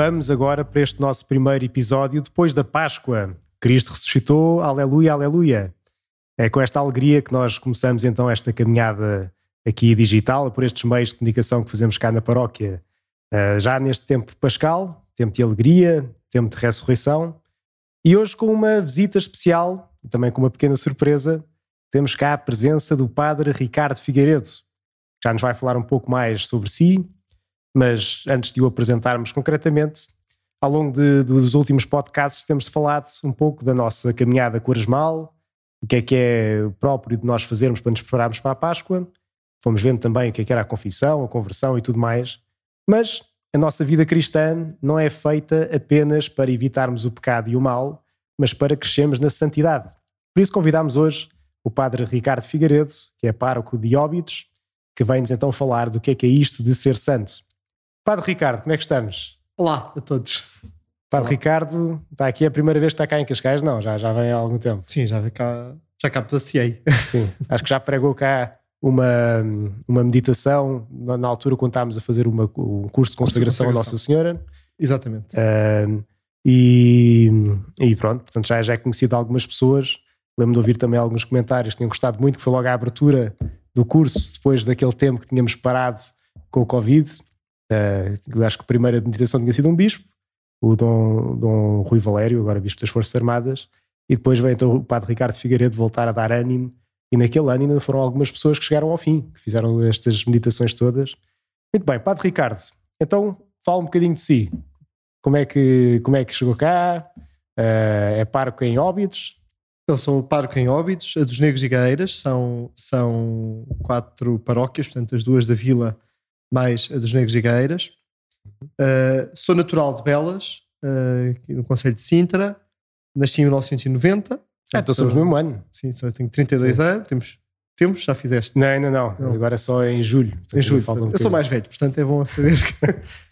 Vamos agora para este nosso primeiro episódio depois da Páscoa. Cristo ressuscitou, aleluia, aleluia. É com esta alegria que nós começamos então esta caminhada aqui digital, por estes meios de comunicação que fazemos cá na paróquia. Uh, já neste tempo pascal, tempo de alegria, tempo de ressurreição. E hoje com uma visita especial e também com uma pequena surpresa, temos cá a presença do Padre Ricardo Figueiredo. Já nos vai falar um pouco mais sobre si, mas antes de o apresentarmos concretamente, ao longo de, dos últimos podcasts temos falado um pouco da nossa caminhada quaresmal, o que é que é próprio de nós fazermos para nos prepararmos para a Páscoa. Fomos vendo também o que é que era a confissão, a conversão e tudo mais. Mas a nossa vida cristã não é feita apenas para evitarmos o pecado e o mal, mas para crescermos na santidade. Por isso convidamos hoje o Padre Ricardo Figueiredo, que é pároco de Óbitos, que vem-nos então falar do que é que é isto de ser santo. Padre Ricardo, como é que estamos? Olá a todos. Padre Olá. Ricardo, está aqui a primeira vez que está cá em Cascais? Não, já, já vem há algum tempo. Sim, já vem cá, já cá passeei. Sim, acho que já pregou cá uma, uma meditação na, na altura quando estávamos a fazer uma, um curso de consagração, a Nossa Senhora. Exatamente. Uh, e, e, pronto, portanto já, já é conhecido algumas pessoas. Lembro de ouvir também alguns comentários que tinham gostado muito, que foi logo a abertura do curso, depois daquele tempo que tínhamos parado com o Covid. Uh, acho que a primeira meditação tinha sido um bispo, o Dom, Dom Rui Valério, agora bispo das Forças Armadas, e depois veio então o Padre Ricardo Figueiredo voltar a dar ânimo, e naquele ano ainda foram algumas pessoas que chegaram ao fim, que fizeram estas meditações todas. Muito bem, Padre Ricardo, então fala um bocadinho de si. Como é que, como é que chegou cá? Uh, é parco em Óbidos? Eu sou parco em Óbidos, a dos Negros e Gaeiras, são, são quatro paróquias, portanto as duas da Vila mais a dos Negros e Gaeiras. Uh, sou natural de Belas, uh, no Conselho de Sintra. Nasci em 1990. Ah, então somos no mesmo ano. Sim, só tenho 32 sim. anos. Temos, temos, já fizeste? Não, ainda não. não. Agora é só em julho. Em julho. Um eu sou mais velho, portanto é bom saber que.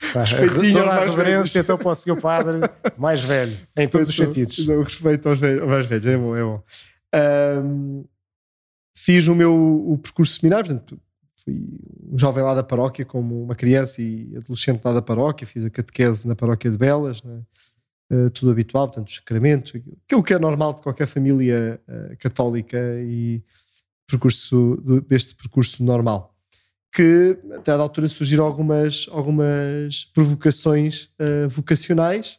Respeitinho a reverência então para o senhor padre mais velho, em todos os sentidos. Não, respeito aos velhos, mais velhos, é bom, é bom. Um, fiz o meu o percurso seminário, portanto, fui um jovem lá da paróquia, como uma criança e adolescente lá da paróquia, fiz a catequese na paróquia de Belas, né? uh, tudo habitual, portanto, os sacramentos, aquilo que é normal de qualquer família uh, católica e percurso, deste percurso normal. Que até à altura surgiram algumas, algumas provocações uh, vocacionais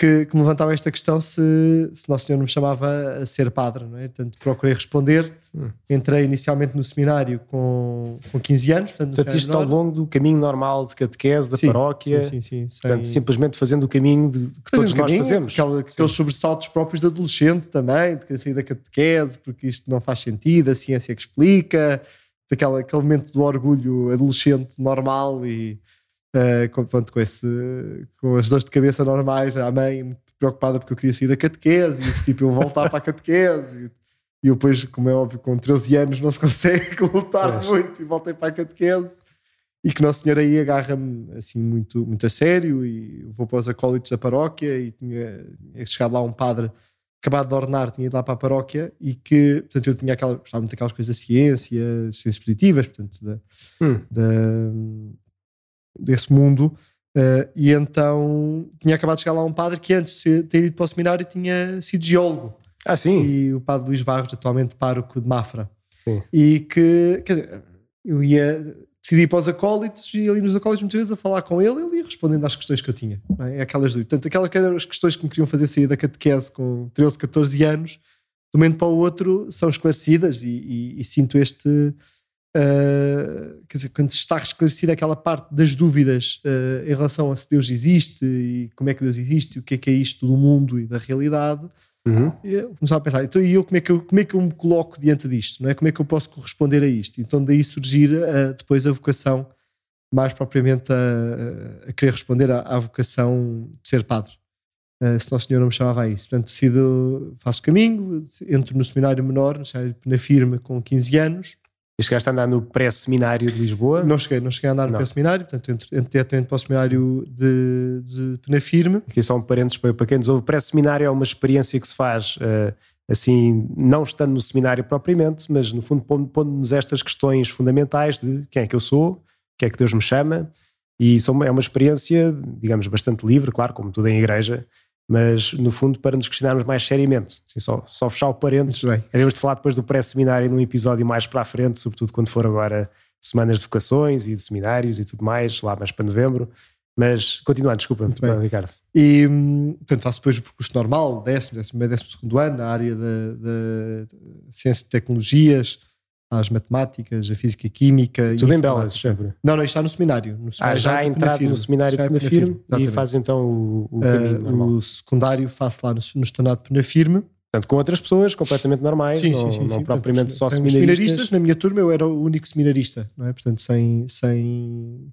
que, que, me levantavam esta questão se, se Nosso Senhor não me chamava a ser padre, não é? Portanto, procurei responder. Hum. Entrei inicialmente no seminário com, com 15 anos. Portanto, portanto isto ao longo do caminho normal de catequese, da sim, paróquia. Sim, sim, sim. Portanto, sem... simplesmente fazendo o caminho de, que fazendo todos nós fazemos. Aquela, aqueles sobressaltos próprios de adolescente também, de sair da catequese, porque isto não faz sentido, a ciência que explica, daquela, aquele momento do orgulho adolescente normal e uh, com, pronto, com, esse, com as dores de cabeça normais, a mãe muito preocupada porque eu queria sair da catequese, e tipo, eu voltar para a catequese. E, eu depois, como é óbvio, com 13 anos não se consegue lutar muito e voltei para a catequese. E que Nosso Senhor aí agarra-me assim muito, muito a sério e vou para os acólitos da paróquia e tinha, tinha chegado lá um padre acabado de ordenar, tinha ido lá para a paróquia e que, portanto, eu tinha aquela, gostava muito daquelas coisas da ciência, ciências positivas, portanto, da, hum. da, desse mundo. Uh, e então tinha acabado de chegar lá um padre que antes de ter ido para o seminário tinha sido geólogo. Ah, sim. E o padre Luís Barros, atualmente pároco de Mafra. Sim. E que, quer dizer, eu ia decidir para os acólitos e ali nos acólitos muitas vezes a falar com ele, ele ia respondendo às questões que eu tinha. É? Aquelas dúvidas. Portanto, aquelas eram as questões que me queriam fazer sair da catequese com 13, 14 anos, de um momento para o outro são esclarecidas e, e, e sinto este Uh, quer dizer, quando está esclarecida aquela parte das dúvidas uh, em relação a se Deus existe e como é que Deus existe, e o que é que é isto do mundo e da realidade, uhum. eu começava a pensar, então e eu como, é que eu como é que eu me coloco diante disto? Não é? Como é que eu posso corresponder a isto? Então daí surgir uh, depois a vocação, mais propriamente a, a querer responder à, à, vocação de ser padre. se Nosso Senhor não me chamava a isso. Portanto, decido, faço caminho, entro no seminário menor, no seminário na firma com 15 anos, e chegaste a andar no pré-seminário de Lisboa? Não cheguei, não cheguei a andar no pré-seminário, portanto, entrei diretamente para o seminário de, de Penafirme. Aqui só um parênteses para, para quem nos ouve: pré-seminário é uma experiência que se faz uh, assim, não estando no seminário propriamente, mas no fundo pondo-nos estas questões fundamentais de quem é que eu sou, o que é que Deus me chama, E são, é uma experiência, digamos, bastante livre, claro, como tudo em igreja, mas no fundo para nos questionarmos mais seriamente. Assim, só, só fechar o parênteses. Havemos de falar depois do pré-seminário num episódio mais para a frente, sobretudo quando for agora semanas de vocações e de seminários e tudo mais, lá mais para novembro. Mas continuando, desculpa, muito bem. Ricardo. E portanto faço depois o percurso normal, décimo, décimo, décimo segundo ano, na área da ciência e tecnologias, às matemáticas, a física e química. Tudo em Belas, sempre? Não, não, está no seminário. No seminário ah, já entrado no seminário de Penafirme e faz então o, o caminho uh. O secundário faço lá no, no Estanato Penafirme. Portanto, com outras pessoas completamente normais, sim, não, sim, sim, não sim. propriamente Portanto, só seminaristas. seminaristas. Na minha turma eu era o único seminarista, não é? Portanto, sem, sem,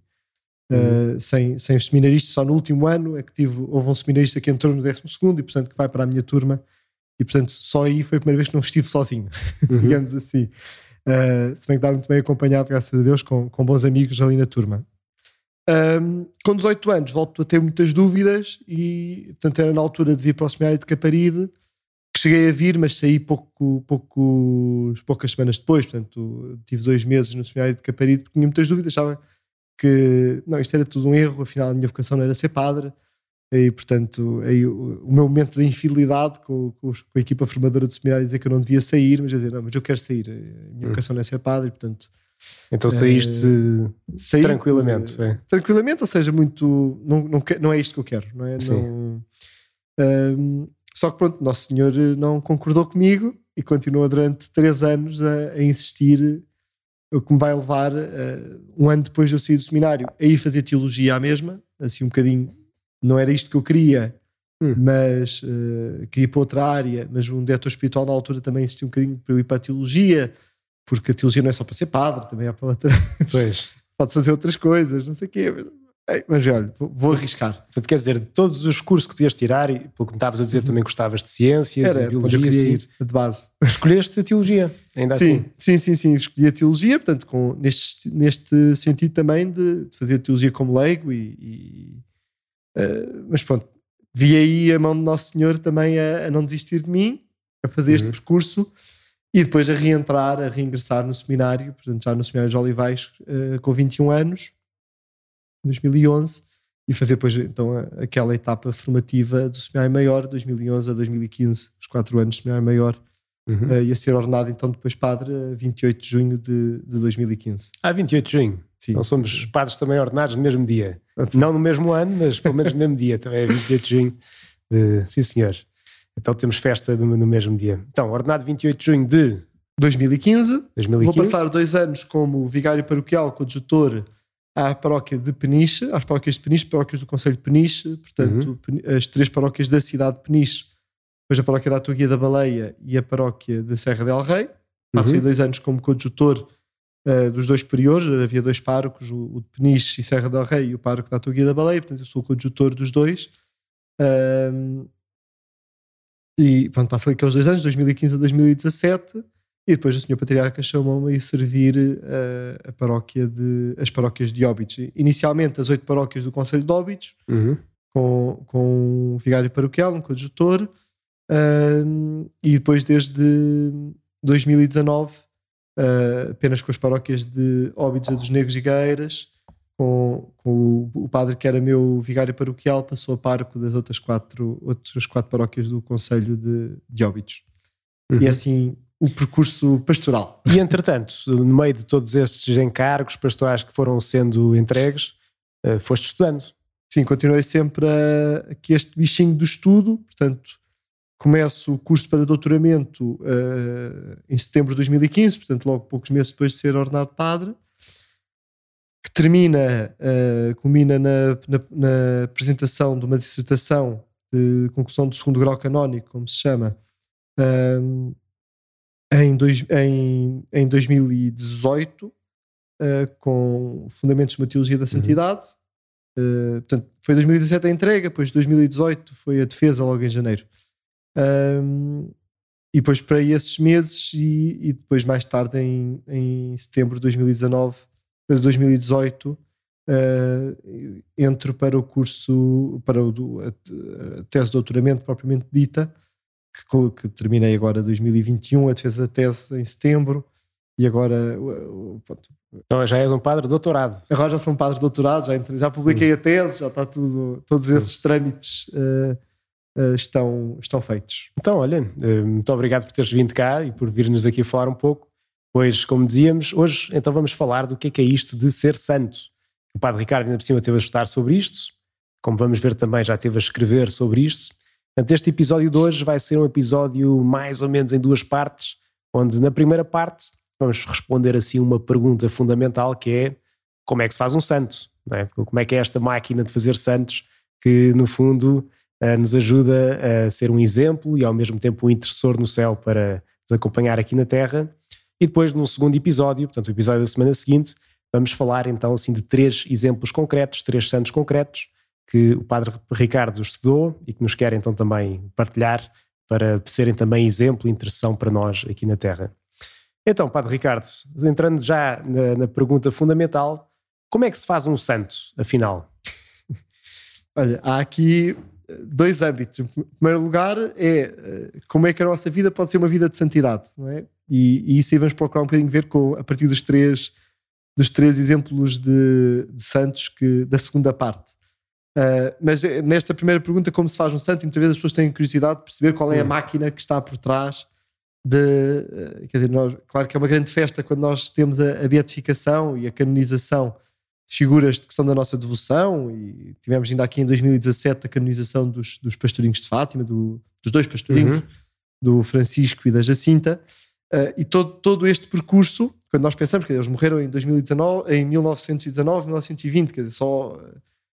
uhum. uh, sem, sem os seminaristas, só no último ano é que tive, houve um seminarista que entrou no 12 e, portanto, que vai para a minha turma. E, portanto, só aí foi a primeira vez que não estive sozinho, uhum. digamos assim. Uh, se bem que estava muito bem acompanhado, graças a Deus, com, com bons amigos ali na turma. Um, com 18 anos volto a ter muitas dúvidas e, portanto, era na altura de vir para o seminário de Caparide, que cheguei a vir, mas saí pouco, poucos, poucas semanas depois, portanto, tive dois meses no seminário de Caparide porque tinha muitas dúvidas, achava que, não, isto era tudo um erro, afinal a minha vocação não era ser padre, e portanto aí, o, meu momento de infidelidade com, com, a equipa formadora do seminário dizer que eu não devia sair, mas eu dizer, não, mas eu quero sair, a minha hum. vocação não é ser padre, portanto então saíste é, saí, tranquilamente é, tranquilamente, ou seja, muito não, não, não é isto que eu quero não é? Não, um, só que pronto, Nosso Senhor não concordou comigo e continua durante três anos a, a insistir o que me vai levar uh, um ano depois de eu sair do seminário a ir fazer teologia à mesma, assim um bocadinho não era isto que eu queria, hum. mas uh, queria ir para outra área. Mas um diretor espiritual na altura também insistiu um bocadinho para eu ir para a teologia, porque a teologia não é só para ser padre, também é para outra. Pois. Pode fazer outras coisas, não sei o quê. Mas olha, vou, vou arriscar. Portanto, quer dizer, de todos os cursos que podias tirar, e pelo que me estavas a dizer, uhum. também gostavas de ciências, Era, biologia, eu. Ir, de base. Escolheste a teologia, ainda sim, assim. Sim, sim, sim. Escolhi a teologia, portanto, com, neste, neste sentido também de, de fazer teologia como leigo e, e uh, mas pronto, vi aí a mão do Nosso Senhor também a, a não desistir de mim, a fazer uhum. este percurso e depois a reentrar, a reingressar no seminário, portanto, já no Seminário de Olivais, uh, com 21 anos 2011 e fazer depois então aquela etapa formativa do seminário maior, 2011 a 2015, os quatro anos de seminário maior, uhum. uh, e a ser ordenado então depois padre a 28 de junho de, de 2015. Ah, 28 de junho? Sim. Então somos padres também ordenados no mesmo dia. Não no mesmo ano, mas pelo menos no mesmo dia, também é 28 de junho. De... Sim, senhor. Então temos festa no, no mesmo dia. Então, ordenado 28 de junho de 2015. 2015. Vou passar dois anos como vigário paroquial, coadjutor à paróquia de Peniche, às paróquias de Peniche, paróquias do Conselho de Peniche, portanto, uhum. as três paróquias da cidade de Peniche, depois a paróquia da Atuguia da Baleia e a paróquia de Serra del Rei. Passei uhum. dois anos como coadjutor uh, dos dois superiores, havia dois párocos, o, o, de Peniche e Serra del Rei e o pároco da Atuguia da Baleia, portanto eu sou o coadjutor dos dois. Um, e pronto, passei aqueles dois anos, 2015 a 2017, e depois o Senhor Patriarca chamou-me a ir servir uh, a paróquia de, as paróquias de Óbidos. Inicialmente as oito paróquias do Conselho de Óbidos, uhum. com, com um vigário paroquial, um coadjutor, uh, e depois desde 2019 uh, eh, apenas com as paróquias de Óbidos, a dos Negros e Gaeiras, com, com o, padre que era meu vigário paroquial, passou a parco das outras quatro, outras quatro paróquias do Conselho de, de Óbidos. Uhum. E assim o percurso pastoral. E entretanto, no meio de todos estes encargos pastorais que foram sendo entregues, uh, foste estudando. Sim, continuei sempre a, aqui este bichinho do estudo, portanto, começo o curso para doutoramento uh, em setembro de 2015, portanto, logo poucos meses depois de ser ordenado padre, que termina, uh, culmina na, na, na, apresentação de uma dissertação de conclusão do segundo grau canónico, como se chama, uh, em, dois, em, em 2018 uh, com Fundamentos de uma Teologia da uhum. Santidade. Uhum. Uh, portanto, foi 2017 a entrega, depois 2018 foi a defesa logo em janeiro. Um, e depois para esses meses e, e, depois mais tarde em, em setembro de 2019, 2018, uh, entro para o curso, para o, a, tese de doutoramento propriamente dita, que, que terminei agora 2021, a defesa da tese em setembro, e agora. Pronto. Então já és um padre doutorado. Agora já sou um padre doutorado, já, entre, já publiquei Sim. a tese, já está tudo. Todos esses Sim. trâmites uh, estão, estão feitos. Então, olha, uh, muito obrigado por teres vindo cá e por vir-nos aqui falar um pouco. Pois, como dizíamos, hoje então vamos falar do que é que é isto de ser santo. O padre Ricardo ainda por cima teve a estudar sobre isto, como vamos ver também já teve a escrever sobre isto. Portanto, este episódio de hoje vai ser um episódio mais ou menos em duas partes, onde na primeira parte vamos responder assim uma pergunta fundamental que é como é que se faz um santo? É? Como é que é esta máquina de fazer santos que no fundo eh, nos ajuda a ser um exemplo e ao mesmo tempo um intercessor no céu para nos acompanhar aqui na Terra. E depois, no segundo episódio, portanto, o episódio da semana seguinte, vamos falar então assim de três exemplos concretos, três santos concretos que o Padre Ricardo estudou e que nos quer então também partilhar para serem também exemplo e intercessão para nós aqui na Terra. Então, Padre Ricardo, entrando já na, na pergunta fundamental, como é que se faz um santo, afinal? Olha, há aqui dois âmbitos. Em primeiro lugar, é eh, como é que a nossa vida pode ser uma vida de santidade, não é? E, e isso aí vamos procurar um bocadinho ver com, a partir dos três, dos três exemplos de, de santos que, da segunda parte. Uh, mas eh, nesta primeira pergunta, como se faz um santo, e muitas vezes as pessoas têm curiosidade de perceber qual é a hum. máquina que está por trás de. Uh, quer dizer, nós, claro que é uma grande festa quando nós temos a, a beatificação e a canonização figuras que são da nossa devoção, e tivemos ainda aqui em 2017 a canonização dos, dos pastorinhos de Fátima, do, dos dois pastorinhos, uhum. do Francisco e da Jacinta. Uh, e todo, todo este percurso, quando nós pensamos que eles morreram em 2019, em 1919, 1920, quer dizer, só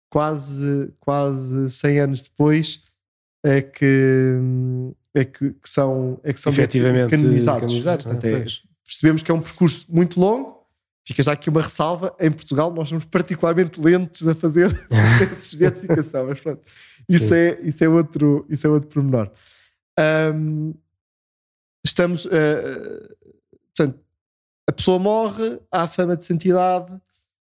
quase, quase 100 anos depois é que, é que, que são, é que são efetivamente canonizados. canonizados Portanto, é, percebemos que é um percurso muito longo. Fica já aqui uma ressalva. Em Portugal, nós somos particularmente lentos a fazer processos de beatificação, mas pronto, isso é, isso, é outro, isso é outro pormenor. Um, estamos. Uh, portanto, a pessoa morre, há fama de santidade,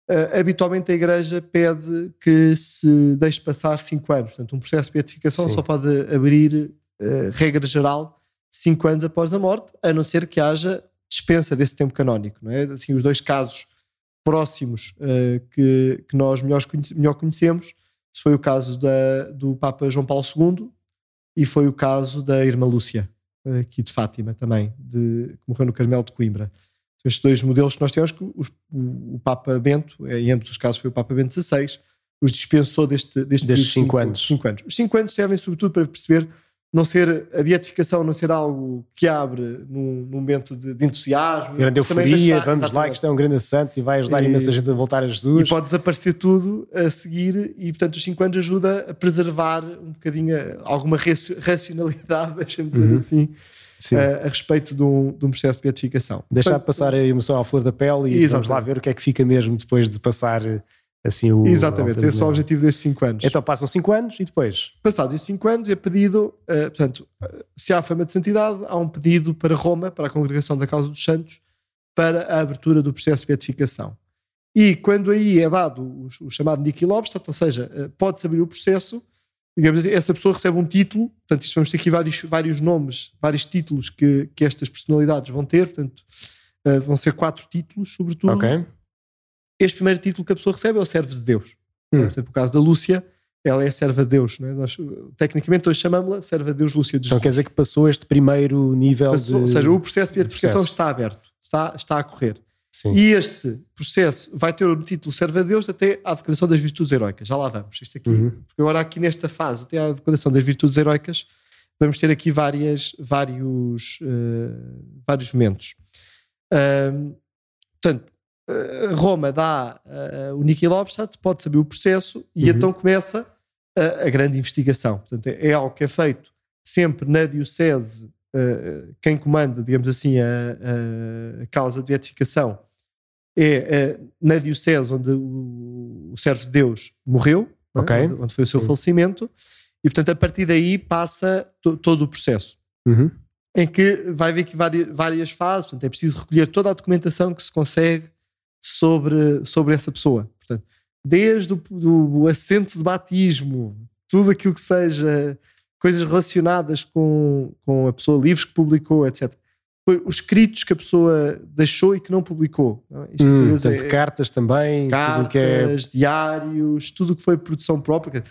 Uh, habitualmente a Igreja pede que se deixe passar 5 anos. Portanto, um processo de beatificação Sim. só pode abrir, uh, regra geral, 5 anos após a morte, a não ser que haja dispensa desse tempo canónico. Não é? assim, os dois casos próximos uh, que, que nós melhor, melhor conhecemos foi o caso da, do Papa João Paulo II e foi o caso da Irmã Lúcia, aqui de Fátima também, de, que morreu no Carmelo de Coimbra estes dois modelos que nós temos, que os, o, o, Papa Bento, eh, em ambos os casos foi o Papa Bento XVI, os dispensou deste, deste destes anos. cinco anos. Os cinco anos servem sobretudo para perceber não ser a beatificação não ser algo que abre num, num momento de, de entusiasmo. Grande euforia, deixar, vamos lá que isto é um grande santo e vai ajudar e, imensa gente a voltar a Jesus. E pode desaparecer tudo a seguir e portanto os 5 anos ajuda a preservar um bocadinho alguma racionalidade, deixamos uhum. dizer assim, a, a, respeito de um, de um, processo de beatificação. Deixar Portanto, passar a emoção à flor da pele e exatamente. vamos lá ver o que é que fica mesmo depois de passar assim o. Exatamente, esse é o objetivo destes 5 anos. Então passam 5 anos e depois? Passados esses 5 anos é pedido, uh, portanto, se há fama de santidade, há um pedido para Roma, para a Congregação da Causa dos Santos, para a abertura do processo de beatificação. E quando aí é dado o, o chamado Niquilobstat, ou seja, uh, pode-se abrir o processo, digamos assim, essa pessoa recebe um título, portanto, isto vamos ter aqui vários, vários nomes, vários títulos que, que estas personalidades vão ter, portanto, uh, vão ser quatro títulos, sobretudo. Ok. Este primeiro título que a pessoa recebe é o servo de Deus. Hum. Por exemplo, o caso da Lúcia, ela é serva de Deus, é? Nós, tecnicamente hoje chamamos-la serva de Deus Lúcia de Jesus. Então quer dizer que passou este primeiro nível passou, de... Ou seja, o processo de beatificação está aberto, está, está a correr. Sim. E este processo vai ter o título Serve a Deus até à Declaração das Virtudes Heroicas. Já lá vamos. Isto aqui, uhum. Porque agora, aqui nesta fase, até à Declaração das Virtudes Heroicas, vamos ter aqui várias, vários, uh, vários momentos. Uh, portanto, Roma dá uh, o Niki Lobstadt, pode saber o processo e uhum. então começa a, a grande investigação. Portanto, é, é algo que é feito sempre na Diocese Uh, quem comanda, digamos assim, a, a, causa de beatificação é uh, na Diocese onde o, o servo de Deus morreu, é? okay. onde, onde, foi o seu Sim. falecimento, e portanto a partir daí passa to, todo o processo. Uhum. Em que vai haver aqui várias, várias fases, portanto é preciso recolher toda a documentação que se consegue sobre, sobre essa pessoa. Portanto, desde o do assento de batismo, tudo aquilo que seja coisas relacionadas com, com a pessoa livre que publicou, etc. os escritos que a pessoa deixou e que não publicou. Não é? Isto hum, portanto, é, cartas também, cartas, tudo que é... diários, tudo o que foi produção própria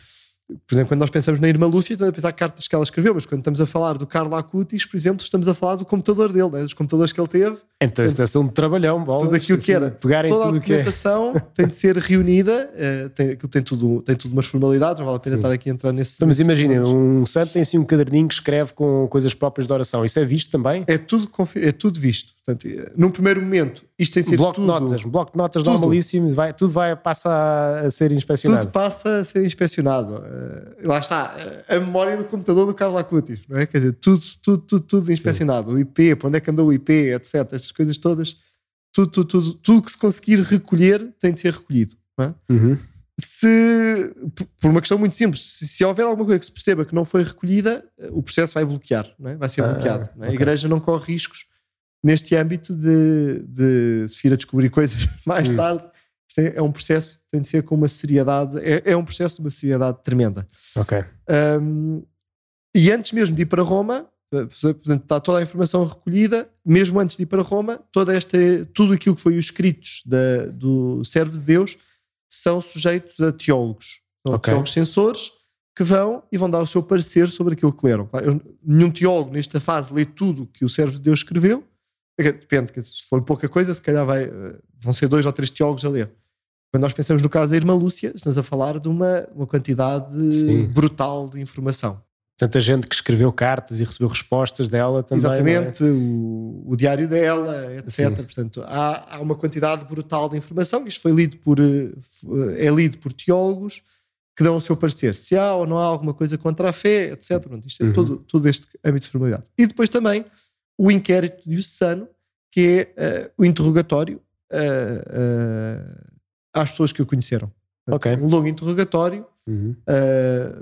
por exemplo, quando nós pensamos na Irmã Lúcia, estamos a pensar cartas que ela escreveu, mas quando estamos a falar do Carlo Acutis, por exemplo, estamos a falar do computador dele, né? dos computadores que ele teve. Então, isso deve ser um trabalhão, bolas, Tudo aquilo que era. Pegarem Toda tudo a documentação que é. tem de ser reunida, uh, tem, tem, tudo, tem tudo umas formalidades, não vale a pena Sim. estar aqui a entrar nesse. Então, mas imagina, um santo tem assim um caderninho que escreve com coisas próprias de oração, isso é visto também? É tudo, é tudo visto. Portanto, eh, num primeiro momento, isto tem de ser bloco tudo... De notas, bloco de notas tudo. normalíssimo, vai, tudo vai, passa a ser inspecionado. Tudo passa a ser inspecionado. Uh, lá está, a memória do computador do Carlos Acutis, não é? Quer dizer, tudo, tudo, tudo, tudo inspecionado. Sim. O IP, para onde é que andou o IP, etc. Estas coisas todas, tudo, tudo, tudo, tudo que se conseguir recolher tem de ser recolhido. É? Uhum. Se, por uma questão muito simples, se, se, houver alguma coisa que se perceba que não foi recolhida, o processo vai bloquear, é? vai ser ah, bloqueado. É? Okay. A igreja não corre riscos neste âmbito de, de se vir a descobrir coisas mais hum. tarde. Isto é, é, um processo que tem de ser com uma seriedade, é, é um processo de uma seriedade tremenda. Ok. Um, e antes mesmo de ir para Roma, eh, portanto, está toda a informação recolhida, mesmo antes de ir para Roma, toda esta, tudo aquilo que foi os escritos da, do servo de Deus são sujeitos a teólogos. São okay. teólogos censores que vão e vão dar o seu parecer sobre aquilo que leram. Nenhum teólogo nesta fase lê tudo que o servo de Deus escreveu, Depende, se for pouca coisa, se calhar vai, eh, vão ser dois ou três teólogos a ler. Quando nós pensamos no caso da Irmã Lúcia, estamos a falar de uma, uma quantidade Sim. brutal de informação. Tanta gente que escreveu cartas e recebeu respostas dela também. Exatamente, é? o, o, diário dela, etc. Sim. Portanto, há, há uma quantidade brutal de informação. Isto foi lido por, eh, é lido por teólogos que dão o seu parecer. Se há ou não há alguma coisa contra a fé, etc. Portanto, isto é uhum. todo, todo este âmbito de formalidade. E depois também o inquérito diocesano, que é uh, o interrogatório uh, uh, às pessoas que o conheceram. Okay. Um longo interrogatório, uhum.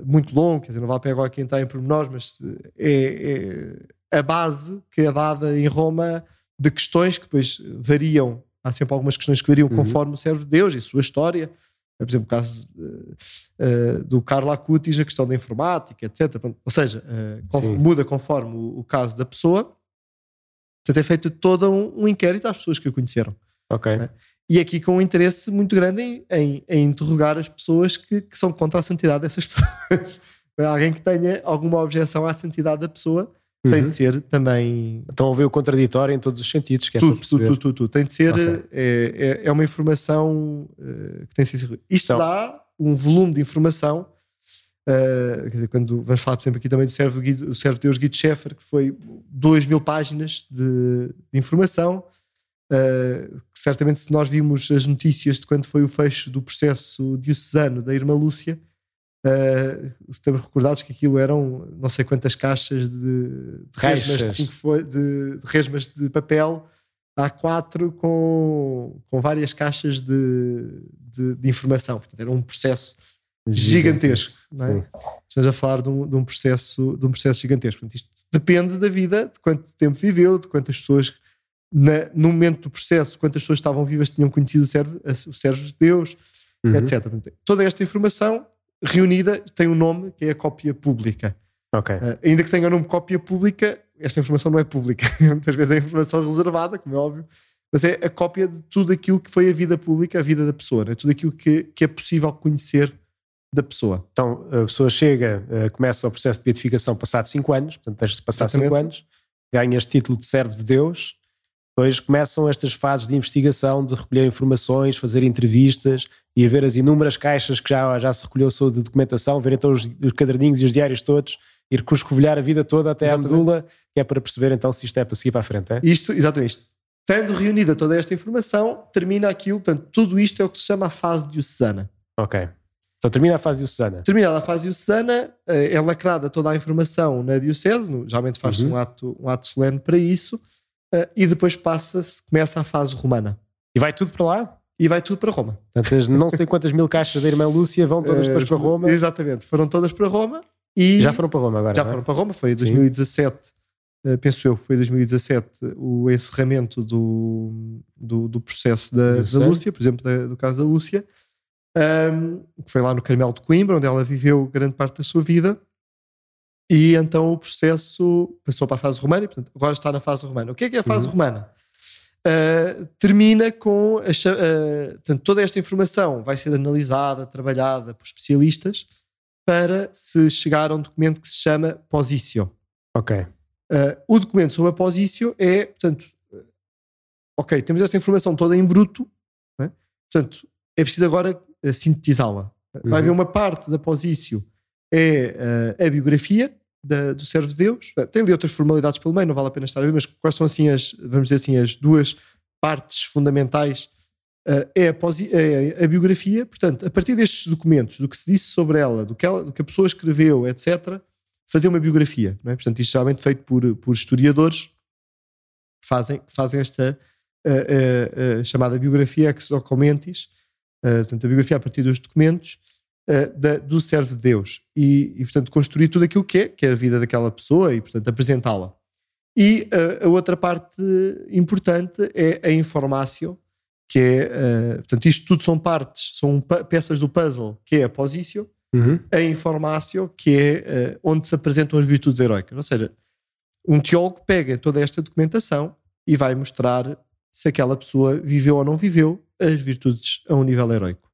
muito longo, quer dizer, não vale pegar agora quem está em pormenores, mas é, é, a base que é dada em Roma de questões que depois variam. Há sempre algumas questões que variam uhum. conforme o servo de Deus e a sua história. Por exemplo, o caso uh, do Carlo Acutis, a questão da informática, etc. Ou seja, uh, muda conforme o, o, caso da pessoa. Portanto, é feito todo um, um inquérito às pessoas que o conheceram. Ok. Né? E aqui com um interesse muito grande em, em, em interrogar as pessoas que, que, são contra a santidade dessas pessoas. Alguém que tenha alguma objeção à santidade da pessoa uhum. tem de ser também. Estão a ver o contraditório em todos os sentidos, que é tudo, tudo, tudo, tudo, Tem de ser. Okay. É, é, é, uma informação uh, que tem de ser. Isto então, dá um volume de informação Uh, quer dizer, quando vamos falar, por exemplo, aqui também do servo, Guido, o servo Deus Guido Schaeffer, que foi 2 mil páginas de, de informação. Uh, que certamente, se nós vimos as notícias de quando foi o fecho do processo diocesano da Irmã Lúcia, uh, estamos recordados que aquilo eram não sei quantas caixas de, de resmas de, cinco de, de resmas de papel A4 com, com várias caixas de, de, de informação. Portanto, era um processo gigantesco. É? Estamos a falar de um, de um, processo, de um processo gigantesco. Portanto, isto depende da vida, de quanto tempo viveu, de quantas pessoas, na, no momento do processo, quantas pessoas estavam vivas tinham conhecido o servo, o servo de Deus, uhum. etc. Toda esta informação reunida tem um nome que é a cópia pública. Okay. Uh, ainda que tenha o nome cópia pública, esta informação não é pública. Muitas vezes é informação reservada, como é óbvio, mas é a cópia de tudo aquilo que foi a vida pública, a vida da pessoa, né? tudo aquilo que, que é possível conhecer da pessoa. Então, a pessoa chega, eh, começa o processo de beatificação passado 5 anos, portanto, tens de passar 5 anos, ganhas título de servo de Deus, depois começam estas fases de investigação, de recolher informações, fazer entrevistas e a ver as inúmeras caixas que já, já se recolheu sobre documentação, ver então os, os caderninhos e os diários todos, ir cuscovilhar a vida toda até exatamente. à medula, que é para perceber então se isto é para seguir para a frente. É? Isto, exatamente. Tendo reunida toda esta informação, termina aquilo, portanto, tudo isto é o que se chama a fase diocesana. Ok. Então termina a fase diocesana. Terminada a fase diocesana, eh, é lacrada toda a informação na diocese, geralmente faz-se uhum. um, ato, um ato solene para isso, eh, e depois passa-se, começa a fase romana. E vai tudo para lá? E vai tudo para Roma. Portanto, não sei quantas mil caixas da irmã Lúcia vão todas depois para Roma. Exatamente, foram todas para Roma. E já foram para Roma agora? Já é? foram para Roma, foi em 2017, uh, penso eu, foi 2017 o encerramento do, do, do processo da, da Lúcia, por exemplo, da, do caso da Lúcia um, que foi lá no Carmelo de Coimbra, onde ela viveu grande parte da sua vida. E então o processo passou para a fase romana e, portanto, agora está na fase romana. O que é que é a fase uhum. romana? Uh, termina com a, uh, portanto, toda esta informação vai ser analisada, trabalhada por especialistas para se chegar a um documento que se chama Positio. Ok. Uh, o documento sobre a Positio é, portanto, ok, temos esta informação toda em bruto, é? portanto, é preciso agora sintetizá-la. Uhum. Vai haver uma parte da Positio é a biografia, da, do servo de Deus. Tem ali outras formalidades pelo meio, não vale a pena estar a ver, mas quais são assim as, vamos dizer assim, as duas partes fundamentais uh, é, a, é, a, biografia. Portanto, a partir destes documentos, do que se disse sobre ela, do que, ela, do que a pessoa escreveu, etc., fazer uma biografia. É? Portanto, isto é geralmente feito por, por historiadores que fazem, fazem esta uh, uh, chamada biografia ex documentis, portanto, a biografia a partir dos documentos, uh, da, do servo de Deus e, e, portanto, construir tudo aquilo que é, que é a vida daquela pessoa e, portanto, apresentá-la. E uh, a outra parte importante é a informácio, que é, uh, portanto, isto tudo são partes, são peças do puzzle, que é a posício, uhum. a informácio, que é onde se apresentam as virtudes heroicas. Ou seja, um teólogo pega toda esta documentação e vai mostrar se aquela pessoa viveu ou não viveu as virtudes a um nível heróico.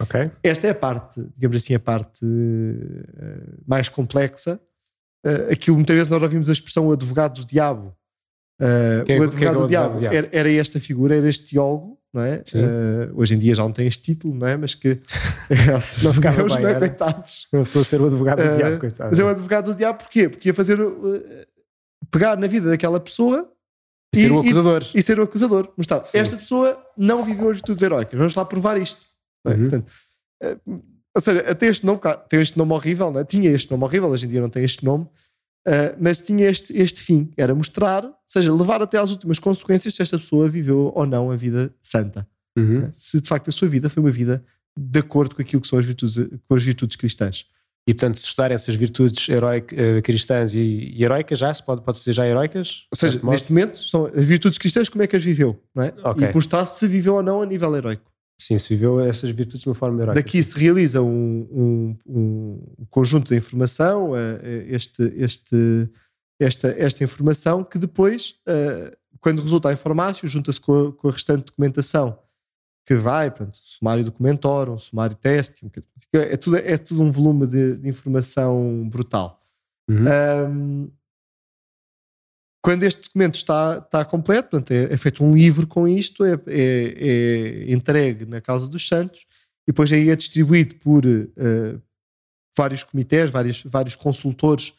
Okay. Esta é a parte, digamos assim, a parte uh, mais complexa. Uh, aquilo, muitas vezes, nós ouvimos a expressão o advogado do diabo. Uh, o advogado, do, diabo, diabo. Era, era, esta figura, era este teólogo, não é? Hoje em dia já não tem este título, não é? Mas que. não ficava Deus, bem, não é? Coitados. Não sou ser o advogado do diabo, coitado. Mas é o advogado do diabo porquê? Porque ia fazer. pegar na vida daquela pessoa. E, ser o acusador. E, e ser o acusador. Mostrar, Sim. esta pessoa não viveu as virtudes heróicas. Vamos lá provar isto. É? Uhum. Portanto, eh, ou seja, até este nome, tem este nome horrível, é? tinha este nome horrível, hoje em dia não tem este nome, uh, mas tinha este, este fim, era mostrar, ou seja, levar até às últimas consequências se esta pessoa viveu ou não a vida santa. Uhum. Se de facto a sua vida foi uma vida de acordo com aquilo que são as virtudes, com as virtudes cristãs. E portanto, se estudar essas virtudes heroic, uh, cristãs e, e heroicas, já se pode, pode dizer já heroicas? Ou seja, neste momento, são as virtudes cristãs, como é que as viveu? Não é? Okay. E mostrar se viveu ou não a nível heroico. Sim, se viveu essas virtudes de uma forma heroica. Daqui se realiza um, um, um conjunto de informação, eh, eh, este, este, esta, esta informação, que depois, eh, quando resulta a informácio, junta-se com, com, a restante documentação que vai, pronto, sumário documentório, sumário teste, é tudo, é tudo um volume de, de informação brutal. Uhum. Um, quando este documento está, está completo, portanto, é, é feito um livro com isto, é, é, é, entregue na Casa dos Santos e depois aí é distribuído por uh, vários comitês, vários, vários consultores,